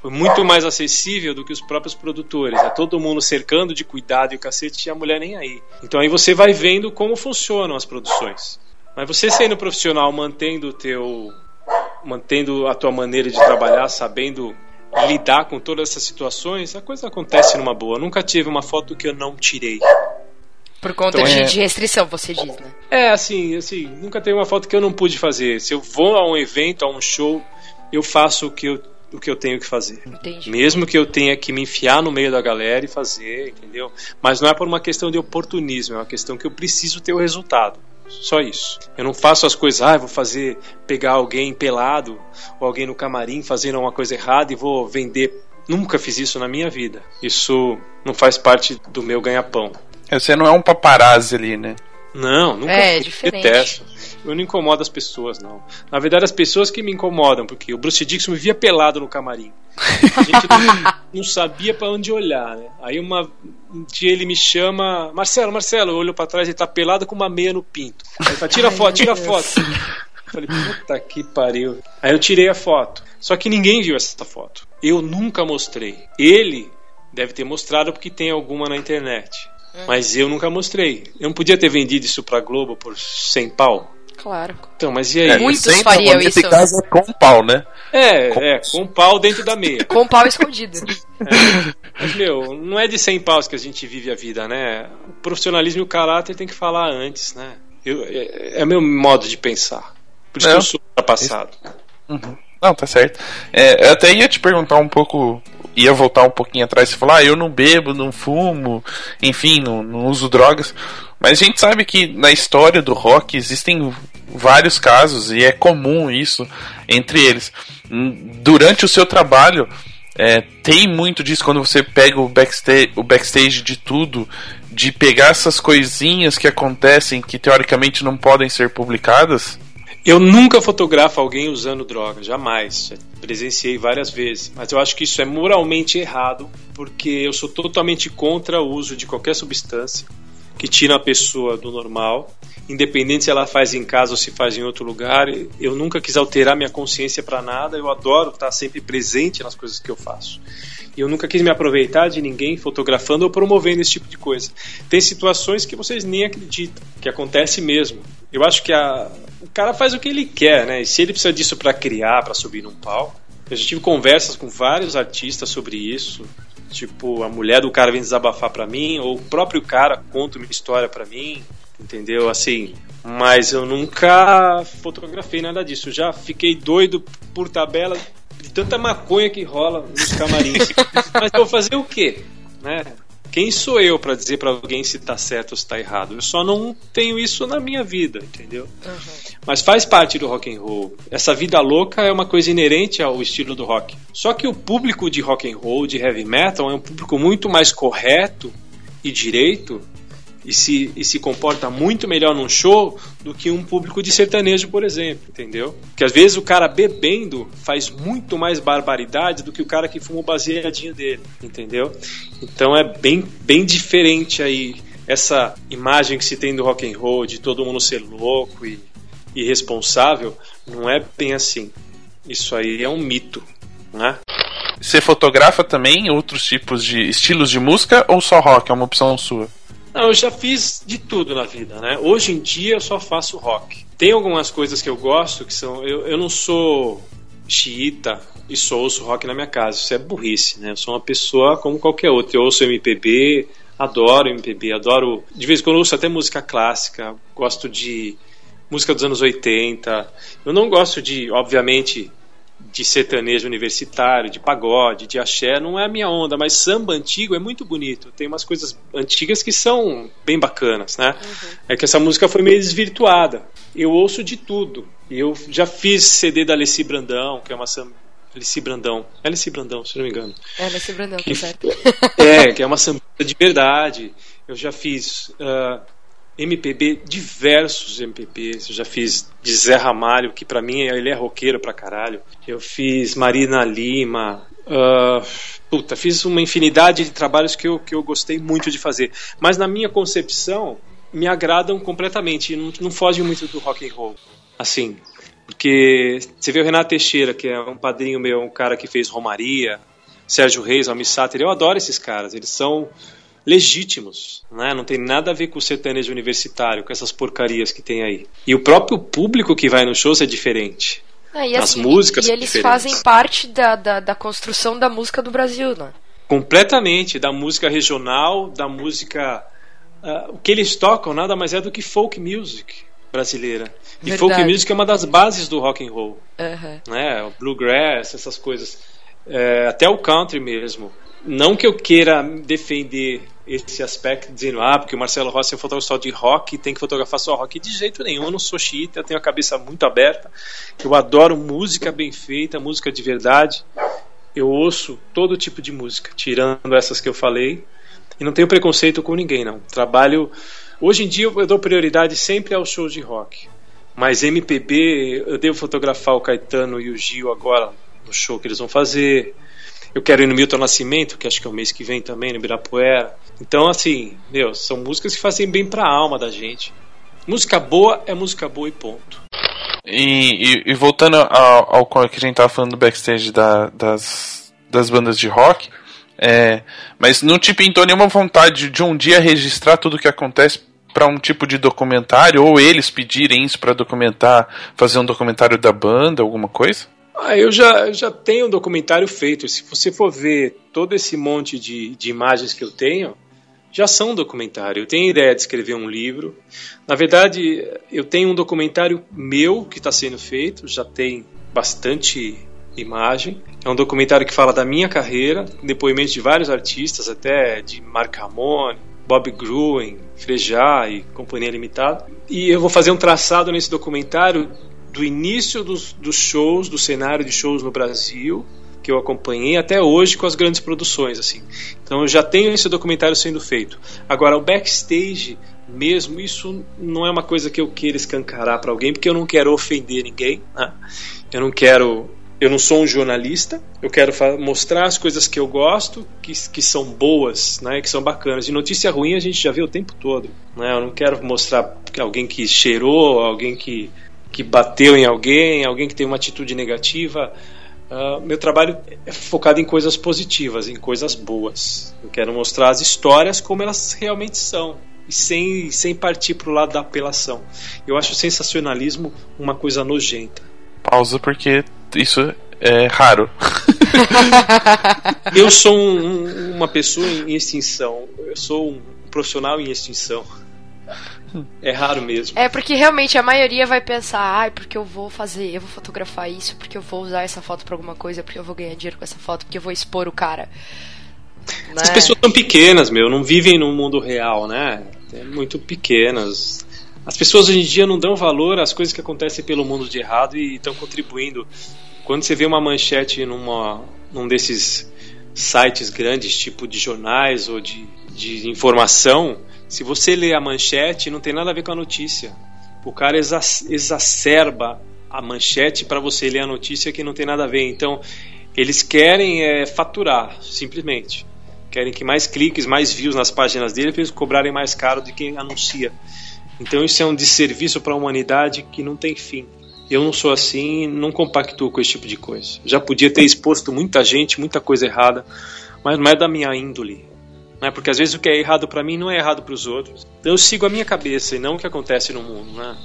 foi muito mais acessível do que os próprios produtores. É todo mundo cercando de cuidado e o cacete e a mulher nem aí. Então aí você vai vendo como funcionam as produções. Mas você sendo profissional, mantendo o teu mantendo a tua maneira de trabalhar, sabendo lidar com todas essas situações, a coisa acontece numa boa. Eu nunca tive uma foto que eu não tirei. Por conta Então de, é- de restrição, você diz, né? É, assim, assim, nunca teve uma foto que eu não pude fazer. Se eu vou a um evento, a um show, eu faço o que eu, o que eu tenho que fazer. Entendi. Mesmo que eu tenha que me enfiar no meio da galera e fazer, entendeu? Mas não é por uma questão de oportunismo, é uma questão que eu preciso ter o resultado. Só isso. Eu não faço as coisas, ah, vou fazer, pegar alguém pelado ou alguém no camarim fazendo uma coisa errada e vou vender. Nunca fiz isso na minha vida. Isso não faz parte do meu ganha-pão. Você não é um paparazzi ali, né? Não, nunca É, fui. diferente. Detesto. Eu não incomodo as pessoas, não. Na verdade, as pessoas que me incomodam, porque o Bruce Dixon me via pelado no camarim. A gente não, não sabia pra onde olhar, né? Aí uma, um dia ele me chama, Marcelo, Marcelo, eu olho pra trás e ele tá pelado com uma meia no pinto. Aí ele fala, tira a foto, tira a foto. Eu falei, puta que pariu. Aí eu tirei a foto. Só que ninguém viu essa foto. Eu nunca mostrei. Ele deve ter mostrado porque tem alguma na internet. Mas eu nunca mostrei. Eu não podia ter vendido isso pra Globo por 100 pau. Claro. Então, mas e aí? Muitos sempre, fariam nesse isso. caso é com pau, né? É, é, com pau dentro da meia. Com o pau escondido. Mas, meu, não é de 100 paus que a gente vive a vida, né? O profissionalismo e o caráter tem que falar antes, né? Eu, é, é meu modo de pensar. Por isso Não. que eu sou ultrapassado. Não, tá certo. É, eu até ia te perguntar um pouco, ia voltar um pouquinho atrás, você falou, ah, eu não bebo, não fumo, enfim, não, não uso drogas. Mas a gente sabe que na história do rock existem vários casos, e é comum isso entre eles. Hum, Durante o seu trabalho, é, tem muito disso quando você pega o o backstage de tudo, de pegar essas coisinhas que acontecem que teoricamente não podem ser publicadas. Eu nunca fotografo alguém usando droga, jamais. Já presenciei várias vezes. Mas eu acho que isso é moralmente errado, porque eu sou totalmente contra o uso de qualquer substância que tira a pessoa do normal, independente se ela faz em casa ou se faz em outro lugar. Eu nunca quis alterar minha consciência para nada. Eu adoro estar sempre presente nas coisas que eu faço. E eu nunca quis me aproveitar de ninguém fotografando ou promovendo esse tipo de coisa. Tem situações que vocês nem acreditam, que acontece mesmo. Eu acho que a, o cara faz o que ele quer, né? E se ele precisa disso para criar, para subir num palco. Eu já tive conversas com vários artistas sobre isso. Tipo, a mulher do cara vem desabafar para mim, ou o próprio cara conta uma história para mim, entendeu? Assim, mas eu nunca fotografei nada disso. Eu já fiquei doido por tabela de tanta maconha que rola nos camarins. mas vou fazer o quê? Né? Quem sou eu para dizer para alguém se tá certo ou se tá errado? Eu só não tenho isso na minha vida, entendeu? Uhum. Mas faz parte do rock and roll. Essa vida louca é uma coisa inerente ao estilo do rock. Só que o público de rock and roll, de heavy metal, é um público muito mais correto e direito e se, e se comporta muito melhor num show do que um público de sertanejo, por exemplo, entendeu? Porque às vezes o cara bebendo faz muito mais barbaridade do que o cara que fuma o baseadinho dele, entendeu? Então é bem, bem diferente aí essa imagem que se tem do rock and roll de todo mundo ser louco e irresponsável, não é bem assim. Isso aí é um mito, né? Você fotografa também outros tipos de estilos de música ou só rock? É uma opção sua? Não, eu já fiz de tudo na vida, né? Hoje em dia eu só faço rock. Tem algumas coisas que eu gosto que são. Eu, eu não sou xiita e só ouço rock na minha casa. Isso é burrice, né? Eu sou uma pessoa como qualquer outra. Eu ouço MPB, adoro MPB, adoro. De vez em quando eu ouço até música clássica, gosto de música dos anos 80. Eu não gosto de, obviamente, de sertanejo universitário, de pagode, de axé, não é a minha onda, mas samba antigo é muito bonito. Tem umas coisas antigas que são bem bacanas, né? Uhum. É que essa música foi meio desvirtuada. Eu ouço de tudo. Eu já fiz CD da Alessi Brandão, que é uma samba. Alessi Brandão. É Alessi Brandão, se não me engano. É Alessi Brandão, que, tá certo. É, que é uma samba de verdade. Eu já fiz. Uh, MPB, diversos MPBs. Eu já fiz de Zé Ramalho, que para mim ele é roqueiro pra caralho. Eu fiz Marina Lima. Uh, puta, fiz uma infinidade de trabalhos que eu, que eu gostei muito de fazer. Mas na minha concepção, me agradam completamente. Não, não fogem muito do rock and roll. Assim, porque você vê o Renato Teixeira, que é um padrinho meu, um cara que fez Romaria, Sérgio Reis, Almi Sater, eu adoro esses caras. Eles são legítimos, né? Não tem nada a ver com o sertanejo universitário, com essas porcarias que tem aí. E o próprio público que vai nos shows é diferente. Ah, e As assim, músicas e eles diferentes. fazem parte da, da, da, construção da música do Brasil, né? Completamente, da música regional, da música. Uh, o que eles tocam nada mais é do que folk music brasileira. E Verdade. folk music é uma das bases do rock and roll. Uhum. Né? O bluegrass, essas coisas. É, até o country mesmo. Não que eu queira defender esse aspecto dizendo, ah, porque o Marcelo Rossi é fotógrafo só de rock tem que fotografar só rock. De jeito nenhum, eu não sou xiita, tenho a cabeça muito aberta. Eu adoro música bem feita, música de verdade. Eu ouço todo tipo de música, tirando essas que eu falei. E não tenho preconceito com ninguém, não. Trabalho. Hoje em dia eu dou prioridade sempre aos shows de rock. Mas MPB, eu devo fotografar o Caetano e o Gil agora no show que eles vão fazer. Eu quero ir no Milton Nascimento, que acho que é o mês que vem também, no Ibirapuera. Então, assim, meu, são músicas que fazem bem pra alma da gente. Música boa é música boa e ponto. E, e, e voltando ao, ao, que a gente tava falando do backstage da, das, das bandas de rock, é, mas não te pintou nenhuma vontade de um dia registrar tudo o que acontece para um tipo de documentário, ou eles pedirem isso para documentar, fazer um documentário da banda, alguma coisa? Ah, eu já, já tenho um documentário feito. Se você for ver todo esse monte de, de imagens que eu tenho, já são um documentário. Eu tenho ideia de escrever um livro. Na verdade, eu tenho um documentário meu que está sendo feito, já tem bastante imagem. É um documentário que fala da minha carreira, depoimentos de vários artistas, até de Mark Ramone, Bob Gruen, Frejá e Companhia Limitada. E eu vou fazer um traçado nesse documentário do início dos, dos shows, do cenário de shows no Brasil, que eu acompanhei até hoje com as grandes produções assim. Então eu já tenho esse documentário sendo feito. Agora o backstage mesmo isso não é uma coisa que eu queira escancarar para alguém porque eu não quero ofender ninguém. Né? Eu não quero eu não sou um jornalista, eu quero mostrar as coisas que eu gosto, que, que são boas, né, que são bacanas. E notícia ruim a gente já vê o tempo todo. Né? Eu não quero mostrar alguém que cheirou, alguém que que bateu em alguém, alguém que tem uma atitude negativa. Uh, meu trabalho é focado em coisas positivas, em coisas boas. Eu quero mostrar as histórias como elas realmente são. e sem, sem partir pro lado da apelação. Eu acho o sensacionalismo uma coisa nojenta. Pausa porque isso é raro. Eu sou um- uma pessoa em extinção. Eu sou um profissional em extinção. É raro mesmo. É porque realmente a maioria vai pensar, ai, porque eu vou fazer, eu vou fotografar isso, porque eu vou usar essa foto pra alguma coisa, porque eu vou ganhar dinheiro com essa foto, porque eu vou expor o cara. As Né? pessoas são pequenas, meu, não vivem no mundo real, né? É muito pequenas. As pessoas hoje em dia não dão valor às coisas que acontecem pelo mundo de errado e estão contribuindo. Quando você vê uma manchete numa, num desses sites grandes, tipo de jornais ou de, de informação, se você lê a manchete, não tem nada a ver com a notícia. O cara exa- exacerba a manchete para você ler a notícia que não tem nada a ver. Então, eles querem é, faturar, simplesmente. Querem que mais cliques, mais views nas páginas dele para eles cobrarem mais caro de quem anuncia. Então isso é um desserviço para a humanidade que não tem fim. Eu não sou assim, não compactuo com esse tipo de coisa. Já podia ter exposto muita gente, muita coisa errada, mas não é da minha índole. Né? Porque às vezes o que é errado para mim não é errado para os outros. Então eu sigo a minha cabeça e não o que acontece no mundo. Né?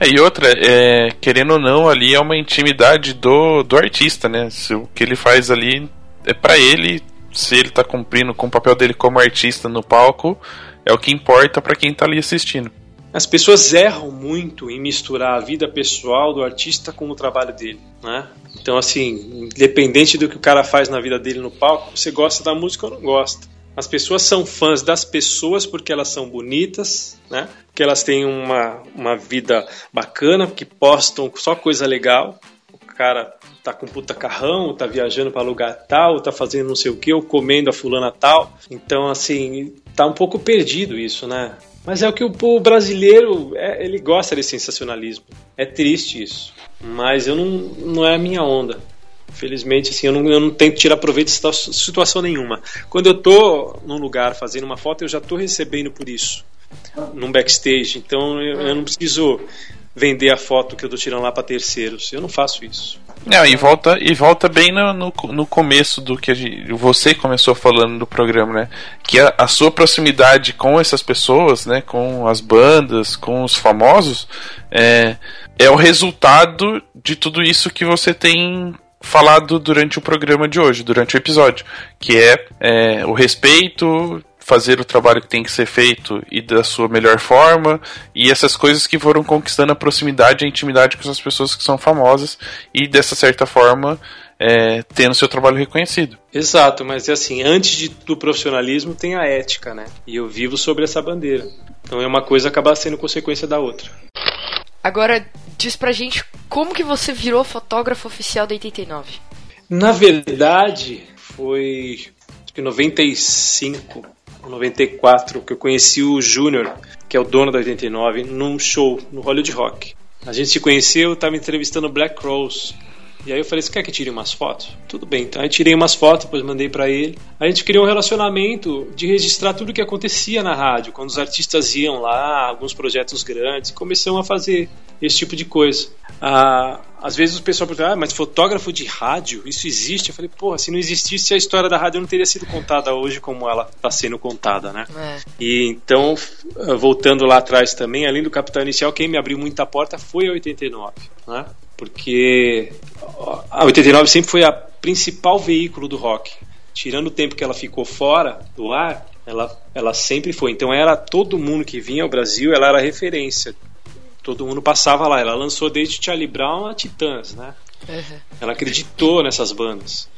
É, e outra, é, querendo ou não, ali é uma intimidade do, do artista, né? Se o que ele faz ali é pra ele, se ele tá cumprindo com o papel dele como artista no palco, é o que importa pra quem tá ali assistindo. As pessoas erram muito em misturar a vida pessoal do artista com o trabalho dele, né? Então, assim, independente do que o cara faz na vida dele no palco, você gosta da música ou não gosta. As pessoas são fãs das pessoas porque elas são bonitas, né? Porque elas têm uma, uma vida bacana, que postam só coisa legal. O cara tá com puta carrão, tá viajando para lugar tal, tá fazendo não sei o que, ou comendo a fulana tal. Então, assim, tá um pouco perdido isso, né? Mas é o que o povo brasileiro, é, ele gosta desse sensacionalismo. É triste isso. Mas eu não, não é a minha onda. Felizmente, assim, eu não, eu não tento tirar proveito de situa- situação nenhuma. Quando eu tô num lugar fazendo uma foto, eu já tô recebendo por isso. Num backstage. Então eu, eu não preciso vender a foto que eu tô tirando lá para terceiros. Eu não faço isso. Não, e volta, e volta bem no, no, no começo do que gente, você começou falando do programa, né? Que a, a sua proximidade com essas pessoas, né? Com as bandas, com os famosos, é, é o resultado de tudo isso que você tem falado durante o programa de hoje, durante o episódio, que é, é o respeito, fazer o trabalho que tem que ser feito e da sua melhor forma, e essas coisas que foram conquistando a proximidade e a intimidade com essas pessoas que são famosas e dessa certa forma é, tendo seu trabalho reconhecido. Exato, mas é assim, antes de, do profissionalismo tem a ética, né? E eu vivo sobre essa bandeira. Então é uma coisa acaba sendo consequência da outra. Agora, diz pra gente como que você virou fotógrafo oficial da 89. Na verdade, foi acho que 95 ou 94 que eu conheci o Júnior, que é o dono da 89, num show no Hollywood Rock. A gente se conheceu, eu tava entrevistando Black Rose. E aí eu falei, você quer que eu tire umas fotos? Tudo bem, então aí tirei umas fotos, depois mandei para ele. A gente criou um relacionamento de registrar tudo o que acontecia na rádio, quando os artistas iam lá, alguns projetos grandes, e começamos a fazer esse tipo de coisa. Ah, às vezes o pessoal pergunta, ah, mas fotógrafo de rádio, isso existe? Eu falei, porra, se não existisse a história da rádio não teria sido contada hoje como ela está sendo contada, né? É. E então, voltando lá atrás também, além do Capital Inicial, quem me abriu muita porta foi a 89, né? Porque a 89 sempre foi a principal veículo do rock. Tirando o tempo que ela ficou fora do ar, ela, ela sempre foi. Então era todo mundo que vinha ao Brasil, ela era referência. Todo mundo passava lá. Ela lançou desde Charlie Brown a Titãs, né? Uhum. Ela acreditou nessas bandas.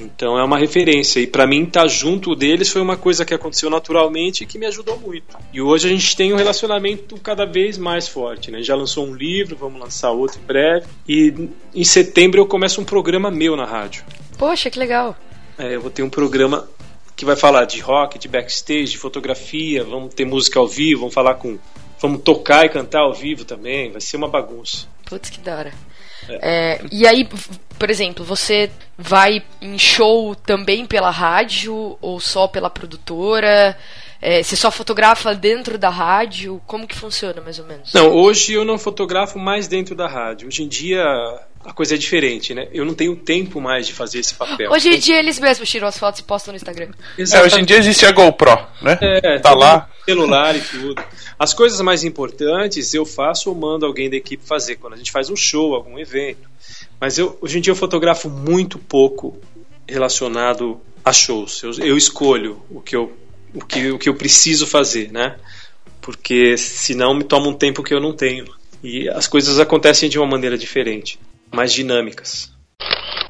Então é uma referência. E pra mim estar junto deles foi uma coisa que aconteceu naturalmente e que me ajudou muito. E hoje a gente tem um relacionamento cada vez mais forte. Né? Já lançou um livro, vamos lançar outro em breve. E em setembro eu começo um programa meu na rádio. Poxa, que legal. É, eu vou ter um programa que vai falar de rock, de backstage, de fotografia. Vamos ter música ao vivo, vamos falar com. Vamos tocar e cantar ao vivo também. Vai ser uma bagunça. Putz, que da hora. É, e aí, por exemplo, você vai em show também pela rádio ou só pela produtora? É, você só fotografa dentro da rádio? Como que funciona, mais ou menos? Não, hoje eu não fotografo mais dentro da rádio. Hoje em dia a coisa é diferente, né? Eu não tenho tempo mais de fazer esse papel. Hoje em dia eles mesmos tiram as fotos e postam no Instagram. É, hoje em dia existe a GoPro, né? É, tá lá. Celular e tudo. As coisas mais importantes eu faço ou mando alguém da equipe fazer, quando a gente faz um show, algum evento. Mas eu, hoje em dia eu fotografo muito pouco relacionado a shows. Eu, eu escolho o que eu, o, que, o que eu preciso fazer, né? Porque senão me toma um tempo que eu não tenho. E as coisas acontecem de uma maneira diferente, mais dinâmicas.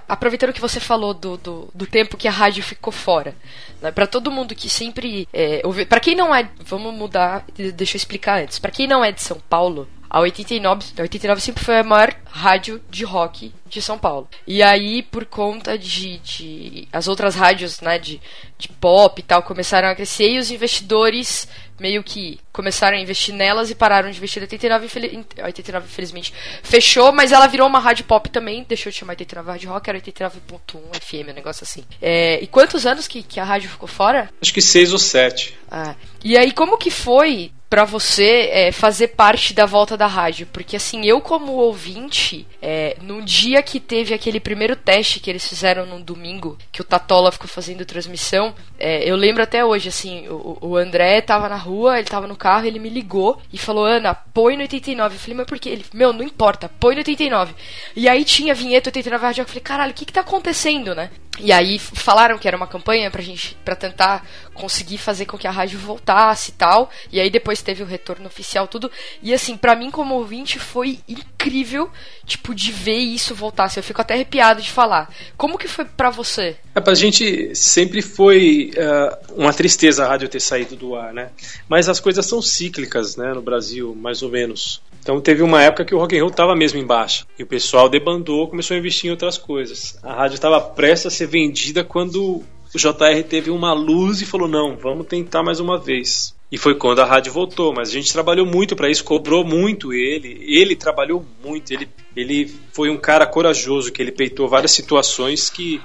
Aproveitando que você falou do, do, do tempo que a rádio ficou fora, né, para todo mundo que sempre é, ouve, para quem não é, vamos mudar, deixa eu explicar antes. Para quem não é de São Paulo, a 89, a 89 sempre foi a maior rádio de rock de São Paulo. E aí, por conta de, de as outras rádios, né, de, de pop e tal, começaram a crescer e os investidores meio que começaram a investir nelas e pararam de investir. A 89, infel 89 infelizmente fechou, mas ela virou uma rádio pop também, deixou de chamar 89 Rádio Rock, era 89.1 FM, um negócio assim. É, e quantos anos que, que a rádio ficou fora? Acho que seis ou sete. Ah, e aí, como que foi para você é, fazer parte da volta da rádio. Porque assim, eu como ouvinte, é, no dia que teve aquele primeiro teste que eles fizeram no domingo, que o Tatola ficou fazendo transmissão, é, eu lembro até hoje, assim, o, o, André tava na rua, ele tava no carro, ele me ligou e falou, Ana, põe no 89. Eu falei, mas por quê? Ele, meu, não importa, põe no 89. E aí tinha vinheta 89 Rádio, eu falei, caralho, o que que tá acontecendo, né? E aí falaram que era uma campanha pra gente, pra tentar conseguir fazer com que a rádio voltasse e tal. E aí depois teve o retorno oficial, tudo. E assim, para mim como ouvinte foi incrível, tipo, de ver isso voltar. Eu fico até arrepiado de falar. Como que foi para você? É, pra gente sempre foi uh, uma tristeza a rádio ter saído do ar, né? Mas as coisas são cíclicas, né, no Brasil, mais ou menos. Então teve uma época que o rock and roll estava mesmo em baixa e o pessoal debandou, começou a investir em outras coisas. A rádio estava prestes a ser vendida quando o JR teve uma luz e falou: "Não, vamos tentar mais uma vez". E foi quando a rádio voltou, mas a gente trabalhou muito para isso, cobrou muito ele. Ele trabalhou muito, ele, ele foi um cara corajoso que ele peitou várias situações que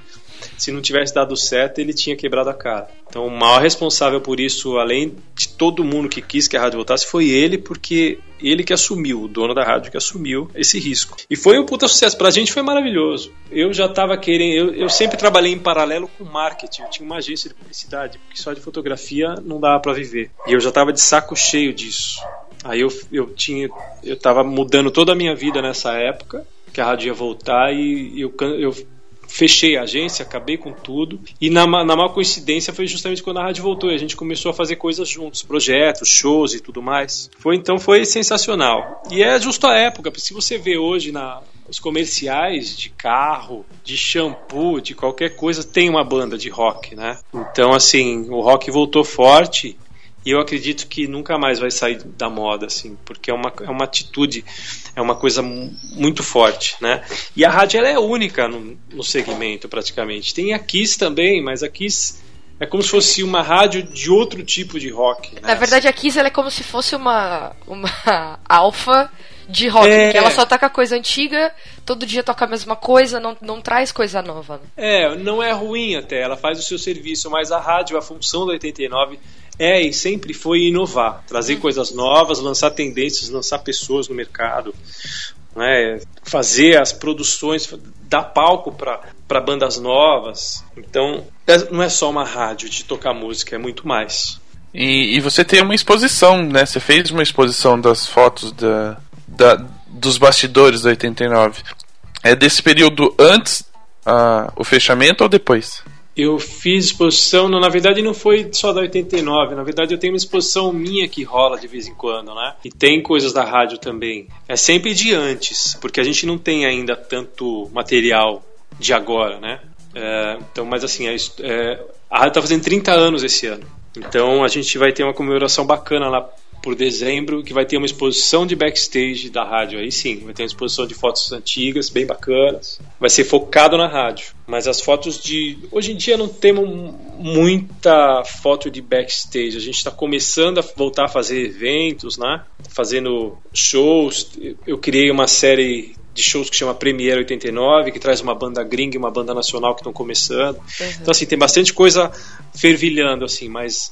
se não tivesse dado certo, ele tinha quebrado a cara. Então, o maior responsável por isso, além de todo mundo que quis que a rádio voltasse, foi ele, porque ele que assumiu, o dono da rádio que assumiu esse risco. E foi um puta sucesso. Pra gente foi maravilhoso. Eu já tava querendo. Eu, eu sempre trabalhei em paralelo com marketing. Eu tinha uma agência de publicidade, porque só de fotografia não dava para viver. E eu já tava de saco cheio disso. Aí eu, eu tinha. Eu tava mudando toda a minha vida nessa época que a rádio ia voltar e eu, eu fechei a agência, acabei com tudo. E na, na maior coincidência foi justamente quando a rádio voltou e a gente começou a fazer coisas juntos, projetos, shows e tudo mais. Foi então foi sensacional. E é justo a época, porque se você vê hoje na os comerciais de carro, de shampoo, de qualquer coisa, tem uma banda de rock, né? Então, assim, o rock voltou forte e eu acredito que nunca mais vai sair da moda, assim, porque é uma, é uma atitude, é uma coisa muito forte, né? E a rádio ela é única no, no segmento, praticamente. Tem a Kiss também, mas a Kiss é como se fosse uma rádio de outro tipo de rock. Né? Na verdade, a Kiss ela é como se fosse uma, uma alfa de rock, é... que ela só toca coisa antiga, todo dia toca a mesma coisa, não, não traz coisa nova. Né? É, não é ruim até, ela faz o seu serviço, mas a rádio, a função da 89 é e sempre foi inovar, trazer uhum. coisas novas, lançar tendências, lançar pessoas no mercado, né, fazer as produções, dar palco para bandas novas. Então, é, não é só uma rádio de tocar música, é muito mais. E, e, você tem uma exposição, né? Você fez uma exposição das fotos da, da, dos bastidores da 89. É desse período antes uh, o fechamento ou depois? Eu fiz exposição, na verdade não foi só da 89, na verdade eu tenho uma exposição minha que rola de vez em quando, né? E tem coisas da rádio também. É sempre de antes, porque a gente não tem ainda tanto material de agora, né? É, então, mas assim, é, é, a rádio está fazendo 30 anos esse ano. Então a gente vai ter uma comemoração bacana lá por dezembro, que vai ter uma exposição de backstage da rádio. Aí sim, vai ter uma exposição de fotos antigas, bem bacanas. Vai ser focado na rádio. Mas as fotos de. Hoje em dia não temos muita foto de backstage. A gente está começando a voltar a fazer eventos, né? Fazendo shows. Eu criei uma série de shows que chama Premiere 89, que traz uma banda gringa e uma banda nacional que estão começando. Uhum. Então, assim, tem bastante coisa fervilhando, assim, mas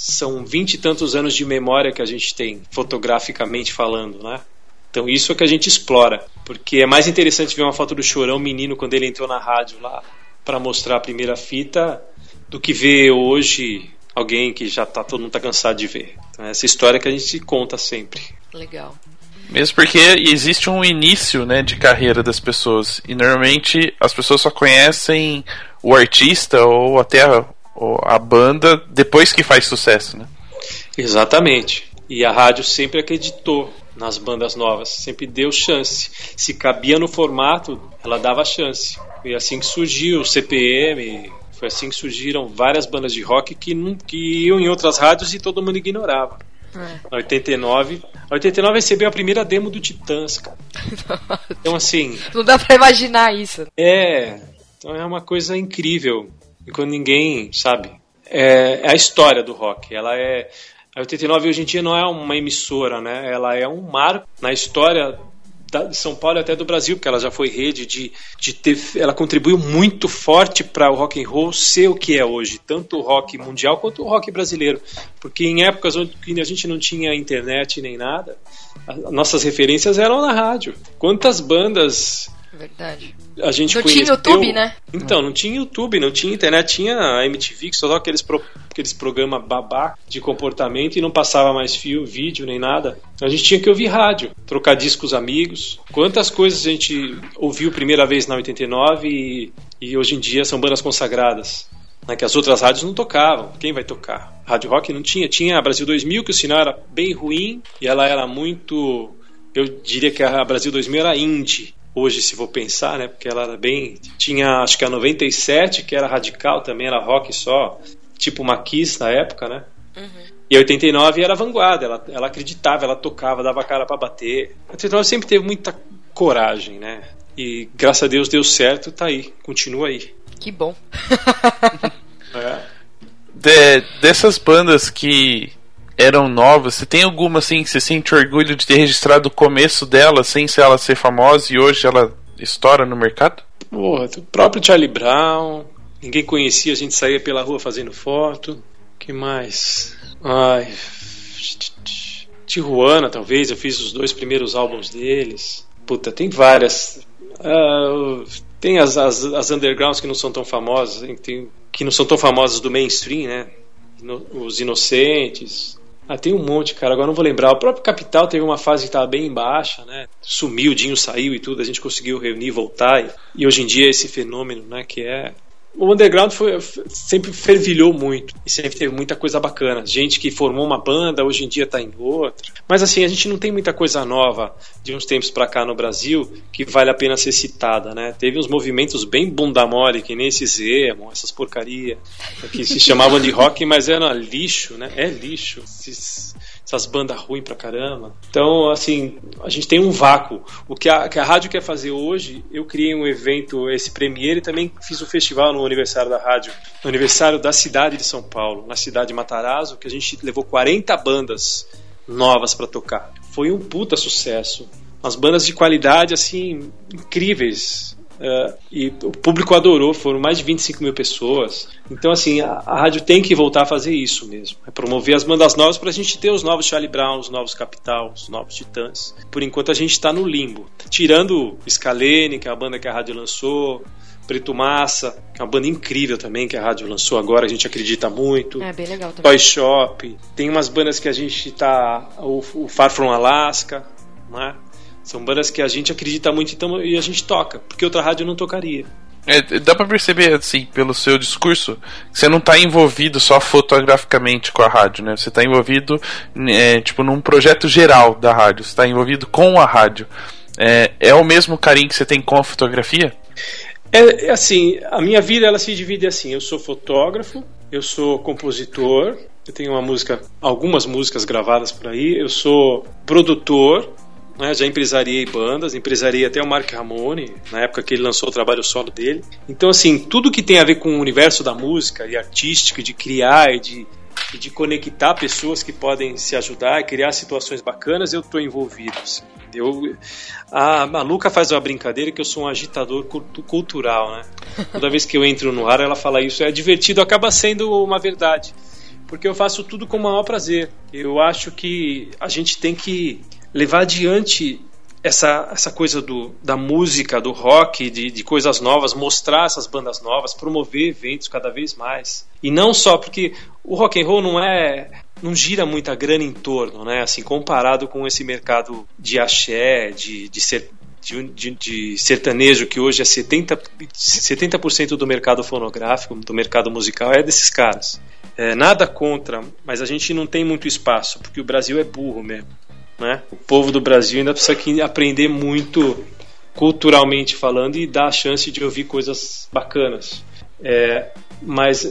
são vinte e tantos anos de memória que a gente tem, fotograficamente falando, né? Então isso é que a gente explora, porque é mais interessante ver uma foto do Chorão menino quando ele entrou na rádio lá para mostrar a primeira fita do que ver hoje alguém que já tá todo mundo tá cansado de ver. Então, essa história que a gente conta sempre. Legal. Mesmo porque existe um início né, de carreira das pessoas. E normalmente as pessoas só conhecem o artista ou até a, banda depois que faz sucesso. Né? Exatamente. E a rádio sempre acreditou nas bandas novas, sempre deu chance. Se cabia no formato, ela dava chance. E assim que surgiu o CPM, foi assim que surgiram várias bandas de rock que, que iam em outras rádios e todo mundo ignorava. É. Na 89, a 89 recebeu a primeira demo do Titãs, cara. Então assim, Não dá pra imaginar isso. é, então é uma coisa incrível. E quando ninguém sabe, é, é a história do rock. Ela é a 89 hoje em dia não é uma emissora, né? Ela é um marco na história de São Paulo e até do Brasil, porque ela já foi rede de, de ter, ela contribuiu muito forte para o rock and roll ser o que é hoje, tanto o rock mundial quanto o rock brasileiro, porque em épocas onde a gente não tinha internet nem nada, nossas referências eram na rádio. Quantas bandas Verdade. a gente Não tinha conheceu- YouTube, né? Então, não tinha YouTube, não tinha internet, tinha a MTV, que só dava aqueles, pro, aqueles programas babá de comportamento e não passava mais fio, vídeo, nem nada. A gente tinha que ouvir rádio, trocar discos amigos. Quantas coisas a gente ouviu primeira vez na 89 e, e hoje em dia são bandas consagradas. Né, que as outras rádios não tocavam. Quem vai tocar? Rádio Rock não tinha. Tinha a Brasil 2000, que o sinal era bem ruim e ela era muito. Eu diria que a Brasil 2000 era indie. Hoje, se vou pensar, né? Porque ela era bem. Tinha, acho que a 97, que era radical também, era rock só, tipo uma Kiss na época, né? E a 89 era vanguarda, ela, ela acreditava, ela tocava, dava a cara para bater. A 89 sempre teve muita coragem, né? E graças a Deus deu certo, tá aí, continua aí. Que bom. É. De- dessas bandas que eram novas, você tem alguma assim que você sente orgulho de ter registrado o começo dela sem ser ela ser famosa e hoje ela estoura no mercado? Porra, o próprio Charlie Brown, ninguém conhecia, a gente saía pela rua fazendo foto. que mais? Ai. Tijuana, talvez, eu fiz os dois primeiros álbuns deles. Puta, tem várias. Ah, tem as, as, as undergrounds que não são tão famosas, tem, que não são tão famosas do mainstream, né? Ino- Os Inocentes. Ah, tem um monte, cara. Agora não vou lembrar. O próprio Capital teve uma fase que estava bem baixa, né? Sumiu, o Dinho saiu e tudo. A gente conseguiu reunir, voltar. E, e hoje em dia esse fenômeno, né? Que é o underground foi, sempre fervilhou muito e sempre teve muita coisa bacana. Gente que formou uma banda, hoje em dia está em outra. Mas assim, a gente não tem muita coisa nova de uns tempos para cá no Brasil que vale a pena ser citada, né? Teve uns movimentos bem bunda mole, que nem esses emo, essas porcaria, que se chamavam de rock, mas era lixo, né? É lixo. Esses- essas bandas ruins pra caramba. Então, assim, a gente tem um vácuo. O que a, que a rádio quer fazer hoje, eu criei um evento, esse Premiere, e também fiz um festival no aniversário da rádio, no aniversário da cidade de São Paulo, na cidade de Matarazzo, que a gente levou 40 bandas novas pra tocar. Foi um puta sucesso. Umas bandas de qualidade, assim, incríveis. É, e o público adorou, foram mais de 25 mil pessoas. Então, assim, a, a rádio tem que voltar a fazer isso mesmo. É promover as bandas novas para a gente ter os novos Charlie Brown, os novos Capital, os novos Titãs. Por enquanto a gente está no limbo. Tirando Scalene, que é a banda que a rádio lançou, Preto Massa, que é uma banda incrível também que a rádio lançou agora, a gente acredita muito. É bem legal também. Toy Shop. Tem umas bandas que a gente tá. O, o Far From Alaska, né? São bandas que a gente acredita muito então, e a gente toca, porque outra rádio não tocaria. É, dá pra perceber, assim, pelo seu discurso, que você não tá envolvido só fotograficamente com a rádio, né? Você tá envolvido, é, tipo, num projeto geral da rádio. Você tá envolvido com a rádio. É, é o mesmo carinho que você tem com a fotografia? É, é assim, a minha vida ela se divide assim. Eu sou fotógrafo, eu sou compositor, eu tenho uma música, algumas músicas gravadas por aí. Eu sou produtor, né, já empresariei bandas, empresariei até o Mark Ramone na época que ele lançou o trabalho solo dele. Então assim, tudo que tem a ver com o universo da música e artístico, de criar e de e de conectar pessoas que podem se ajudar criar situações bacanas, eu estou envolvido. assim. Eu, a Maluca faz uma brincadeira que eu sou um agitador cultu- cultural, né? Toda vez que eu entro no ar, ela fala isso. É divertido, acaba sendo uma verdade. porque eu faço tudo com o maior prazer. Eu acho que a gente tem que levar adiante essa, essa coisa do, da música, do rock, de, de coisas novas, mostrar essas bandas novas, promover eventos cada vez mais. E não só porque o rock and roll não é não gira muita grana em torno, né? Assim, comparado com esse mercado de axé, de, de, ser, de, de, sertanejo, que hoje é 70%, 70 do mercado fonográfico, do mercado musical, é desses caras. É, nada contra, mas a gente não tem muito espaço, porque o Brasil é burro mesmo. Né? O povo do Brasil ainda precisa aprender muito culturalmente falando e dar a chance de ouvir coisas bacanas. É, mas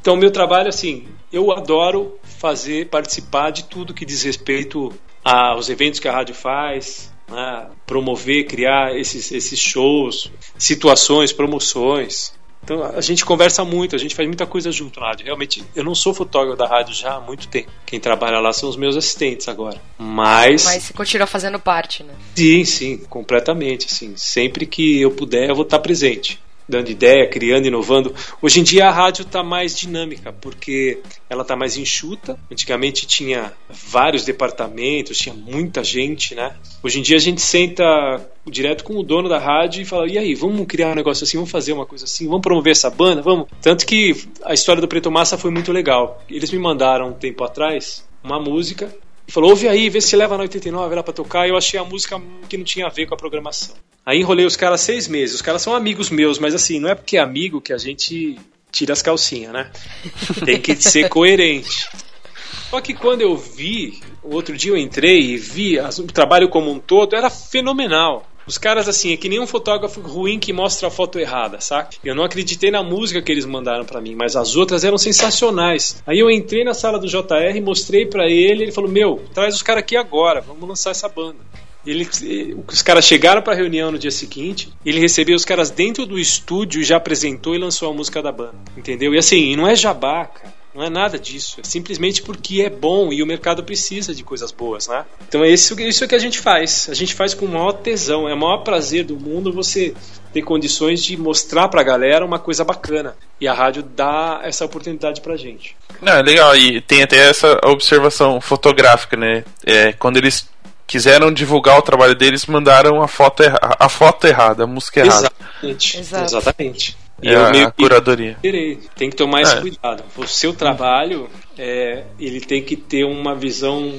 então meu trabalho assim, eu adoro fazer participar de tudo que diz respeito aos eventos que a rádio faz, né? promover, criar esses, esses shows, situações, promoções. Então a gente conversa muito, a gente faz muita coisa junto na rádio. Realmente, eu não sou fotógrafo da rádio já há muito tempo. Quem trabalha lá são os meus assistentes agora. Mas. Mas você continua fazendo parte, né? Sim, sim, completamente. Assim, sempre que eu puder, eu vou estar presente dando ideia, criando, inovando. Hoje em dia a rádio está mais dinâmica, porque ela está mais enxuta. Antigamente tinha vários departamentos, tinha muita gente, né? Hoje em dia a gente senta direto com o dono da rádio e fala: e aí, vamos criar um negócio assim, vamos fazer uma coisa assim, vamos promover essa banda, vamos. Tanto que a história do Preto Massa foi muito legal. Eles me mandaram um tempo atrás uma música e falou: ouve aí, vê se leva na 89 lá pra tocar. E eu achei a música que não tinha a ver com a programação. Aí enrolei os caras seis meses. Os caras são amigos meus, mas assim, não é porque é amigo que a gente tira as calcinhas, né? Tem que ser coerente. Só que quando eu vi, o outro dia eu entrei e vi o trabalho como um todo, era fenomenal. Os caras, assim, é que nem um fotógrafo ruim que mostra a foto errada, saca? Eu não acreditei na música que eles mandaram para mim, mas as outras eram sensacionais. Aí eu entrei na sala do JR, mostrei para ele, ele falou: Meu, traz os caras aqui agora, vamos lançar essa banda. Ele, os caras chegaram para a reunião no dia seguinte, ele recebeu os caras dentro do estúdio já apresentou e lançou a música da banda. Entendeu? E assim, não é jabá, cara. Não é nada disso. É simplesmente porque é bom e o mercado precisa de coisas boas, né? Então é isso, isso que a gente faz. A gente faz com o maior tesão. É o maior prazer do mundo você ter condições de mostrar pra galera uma coisa bacana. E a rádio dá essa oportunidade pra gente. Não, é legal. E tem até essa observação fotográfica, né? É, quando eles quiseram divulgar o trabalho deles, mandaram a foto, erra a foto errada, a música errada. Exatamente. Exato. Exatamente. E é eu meio a curadoria. Tem que tomar esse é. cuidado. O seu trabalho, é, ele tem que ter uma visão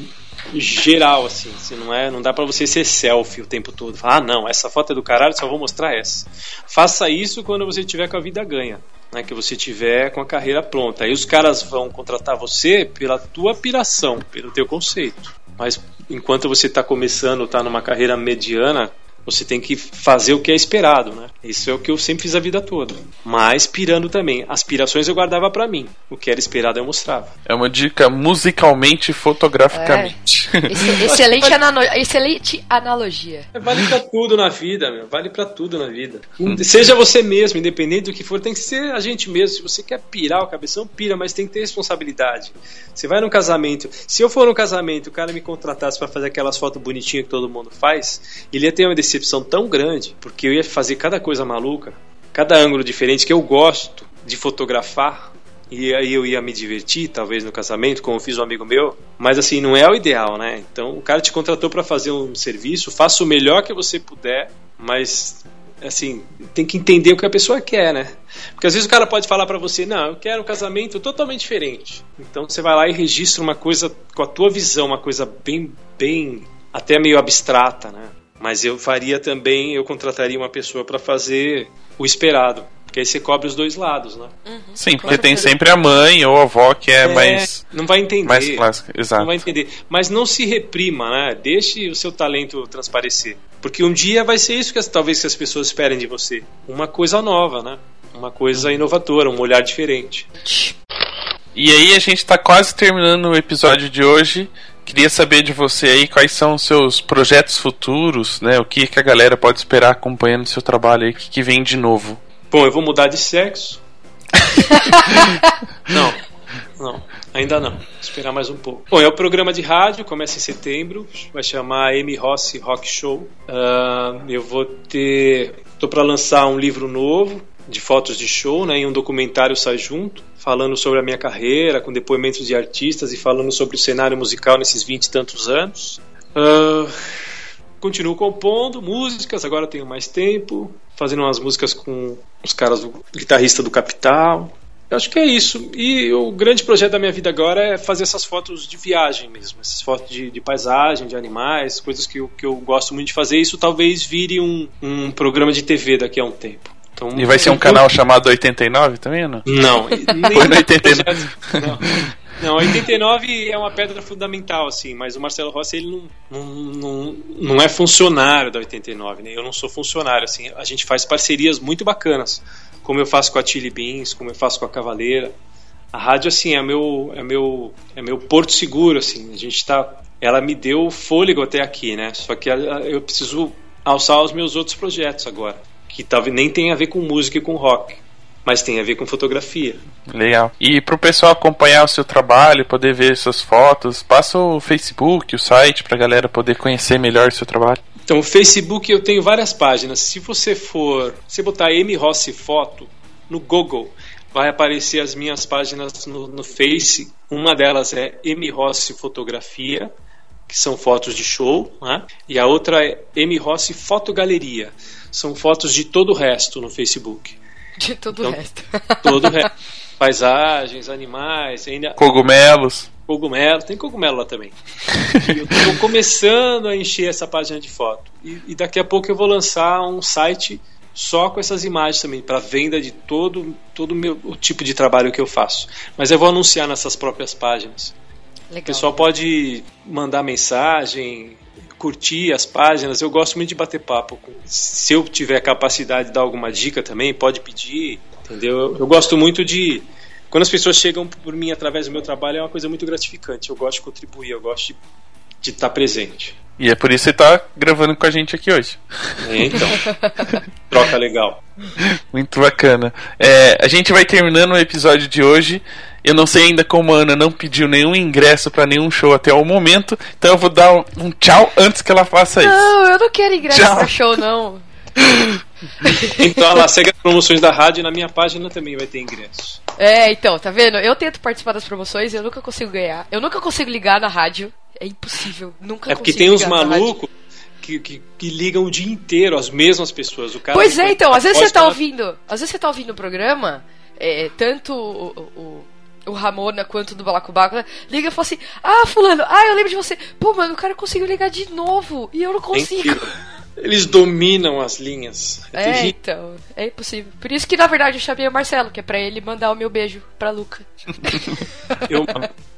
geral, assim. Se não é, não dá para você ser selfie o tempo todo. Falar, ah, não, essa foto é do caralho, só vou mostrar essa. Faça isso quando você tiver com a vida ganha. Né, que você tiver com a carreira pronta. Aí os caras vão contratar você pela tua piração, pelo teu conceito. Mas enquanto você está começando, está numa carreira mediana, você tem que fazer o que é esperado, né? Isso é o que eu sempre fiz a vida toda. Mas pirando também. Aspirações eu guardava para mim. O que era esperado eu mostrava. É uma dica musicalmente e fotograficamente. É. excelente, analo excelente analogia. Vale para tudo na vida, meu. Vale para tudo na vida. Seja você mesmo, independente do que for, tem que ser a gente mesmo. Se você quer pirar o cabeção, pira, mas tem que ter responsabilidade. Você vai no casamento. Se eu for no casamento, o cara me contratasse para fazer aquelas fotos bonitinhas que todo mundo faz, ele ia ter uma decisão decepção tão grande, porque eu ia fazer cada coisa maluca, cada ângulo diferente que eu gosto de fotografar. E aí eu ia me divertir, talvez no casamento, como fiz um amigo meu, mas assim, não é o ideal, né? Então o cara te contratou para fazer um serviço, faça o melhor que você puder, mas assim, tem que entender o que a pessoa quer, né? Porque às vezes o cara pode falar para você, não, eu quero um casamento totalmente diferente. Então você vai lá e registra uma coisa com a tua visão, uma coisa bem, bem, até meio abstrata, né? Mas eu faria também, eu contrataria uma pessoa para fazer o esperado. Porque aí você cobre os dois lados, né? Uhum, Sim, porque tem sempre a mãe ou a avó que é, é mais. Não vai entender. Mais clássica, exato. Não vai entender. Mas não se reprima, né? Deixe o seu talento transparecer. Porque um dia vai ser isso que talvez que as pessoas esperem de você. Uma coisa nova, né? Uma coisa inovadora, um olhar diferente. E aí a gente está quase terminando o episódio de hoje. Queria saber de você aí quais são os seus projetos futuros, né? O que, que a galera pode esperar acompanhando o seu trabalho aí, o que, que vem de novo. Bom, eu vou mudar de sexo. não, não, ainda não. Vou esperar mais um pouco. Bom, é o programa de rádio, começa em setembro, vai chamar M Rossi Rock Show. Uh, eu vou ter. Tô para lançar um livro novo de fotos de show, né? E um documentário sai junto, falando sobre a minha carreira, com depoimentos de artistas e falando sobre o cenário musical nesses vinte e tantos anos. Uh, continuo compondo músicas, agora tenho mais tempo, fazendo umas músicas com os caras do guitarrista do Capital. Eu acho que é isso. E o grande projeto da minha vida agora é fazer essas fotos de viagem mesmo, essas fotos de, de paisagem, de animais, coisas que eu, que eu gosto muito de fazer. Isso talvez vire um, um programa de TV daqui a um tempo. Então, E vai ser um canal chamado 89 também, não? Não, nem Foi no 89. projeto- Não. Não, 89 é uma pedra fundamental, assim, mas o Marcelo Rossi ele não, não, não, não é funcionário da 89, né? Eu não sou funcionário, assim, a gente faz parcerias muito bacanas, como eu faço com a Chili Beans, como eu faço com a Cavaleira. A rádio, assim, é meu, é meu, é meu porto seguro, assim, a gente tá, ela me deu fôlego até aqui, né? Só que eu preciso alçar os meus outros projetos agora, que talvez nem tem a ver com música e com rock, mas tem a ver com fotografia. Legal. E pro pessoal acompanhar o seu trabalho, poder ver suas fotos, passa o Facebook, o site, pra galera poder conhecer melhor o seu trabalho. Então, o Facebook eu tenho várias páginas. Se você for, se botar M Rossi Foto no Google, vai aparecer as minhas páginas no, no Face. Uma delas é M Rossi Fotografia, que são fotos de show, né? e a outra é M Rossi Fotogaleria. São fotos de todo o resto no Facebook. De todo Então- o resto. Todo o resto. Paisagens, animais, ainda Cogumelos. cogumelo, tem cogumelo lá também. E eu estou começando a encher essa página de foto. E, e daqui a pouco eu vou lançar um site só com essas imagens também, para venda de todo, todo o, meu, o tipo de trabalho que eu faço. Mas eu vou anunciar nessas próprias páginas. O Legal. pessoal pode mandar mensagem, curtir as páginas. Eu gosto muito de bater papo. Se eu tiver capacidade de dar alguma dica também, pode pedir. Entendeu? Eu, eu gosto muito de. Quando as pessoas chegam por mim através do meu trabalho, é uma coisa muito gratificante. Eu gosto de contribuir, eu gosto de de estar presente. E é por isso que você tá gravando com a gente aqui hoje. É, Então, troca legal. Muito bacana. É, a gente vai terminando o episódio de hoje. Eu não sei ainda como a Ana não pediu nenhum ingresso pra nenhum show até o momento, então eu vou dar um, um tchau antes que ela faça isso. Não, eu não quero ingresso Tchau. pra show, não. Então, lá, segue as promoções da rádio e na minha página também vai ter ingresso. É, então, tá vendo? Eu tento participar das promoções e eu nunca consigo ganhar. Eu nunca consigo ligar na rádio. É impossível. Nunca É porque consigo tem uns malucos que, que, que ligam o dia inteiro as mesmas pessoas. O cara Pois é, então, às vezes você tá ouvindo. Às vezes você tá ouvindo o programa, é, tanto o, o, o Ramona quanto do Balacobaco, né? liga e fala assim, ah, fulano, ah, eu lembro de você. Pô, mano, o cara conseguiu ligar de novo e eu não É consigo. Eles dominam as linhas. É, É, então, é impossível. Por isso que, na verdade, eu chamei o Marcelo, que é pra ele mandar o meu beijo pra Luca. Eu,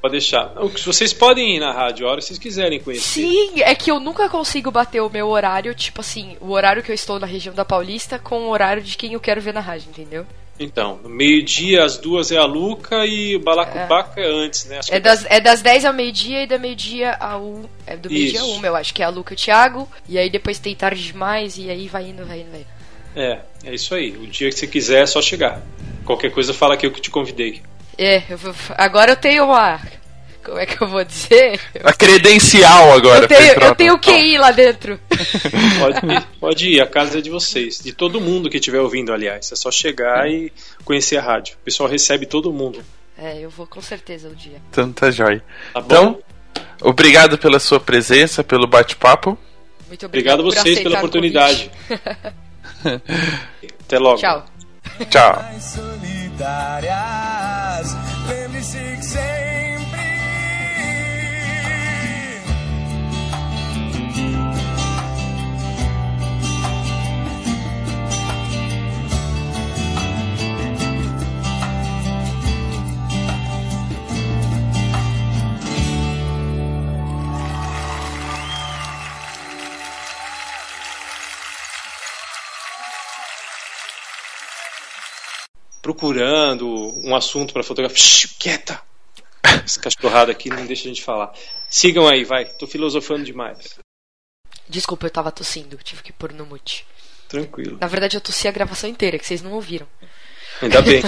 pode deixar. Vocês podem ir na rádio a hora que vocês quiserem conhecer. Sim, é que eu nunca consigo bater o meu horário, tipo assim, o horário que eu estou na região da Paulista com o horário de quem eu quero ver na rádio, entendeu? Então, no meio-dia, às duas é a Luca e o Balacobaco é, antes, né? É das, é das 10 ao meio-dia e da meio-dia a 1. É do meio-dia a. 1, eu acho que é a Luca e o Thiago. E aí depois tem tarde demais e aí vai indo, vai indo, vai indo. É, é isso aí. O dia que você quiser é só chegar. Qualquer coisa, fala que eu que te convidei. É, eu vou- agora eu tenho uma. Como é que eu vou dizer? A credencial agora. Eu tenho, eu tenho QI lá dentro. Pode ir, pode ir, a casa é de vocês. De todo mundo que estiver ouvindo, aliás. É só chegar e conhecer a rádio. O pessoal recebe todo mundo. É, eu vou com certeza um dia. Tanta joia. Tá bom? Então, obrigado pela sua presença, pelo bate-papo. Muito Obrigado obrigado a vocês pela o oportunidade. Até logo. Tchau. Tchau. Procurando um assunto para fotografia. Shhh, quieta! Essa cachorrada aqui não deixa a gente falar. Sigam aí, vai. Tô filosofando demais. Desculpa, eu tava tossindo, tive que pôr no mute. Tranquilo. Na verdade, eu tossi a gravação inteira, que vocês não ouviram. Ainda bem.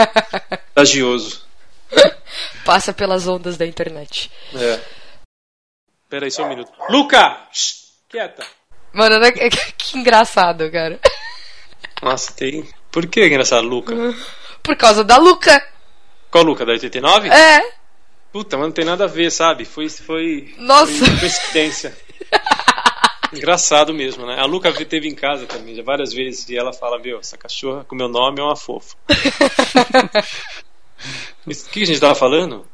Contagioso. Passa pelas ondas da internet. É. Pera aí só um minuto. Luca! Shhh, quieta! Mano, né, que engraçado, cara. Nossa, tem Por que engraçado, Luca? Por causa da Luca. Qual Luca? Da 89? É. Puta, mas não tem nada a ver, sabe? Foi, foi, Nossa. foi coincidência. Engraçado mesmo, né? A Luca teve em casa também, já várias vezes, e ela fala, meu, essa cachorra com meu nome é uma fofa. Mas O que a gente tava falando?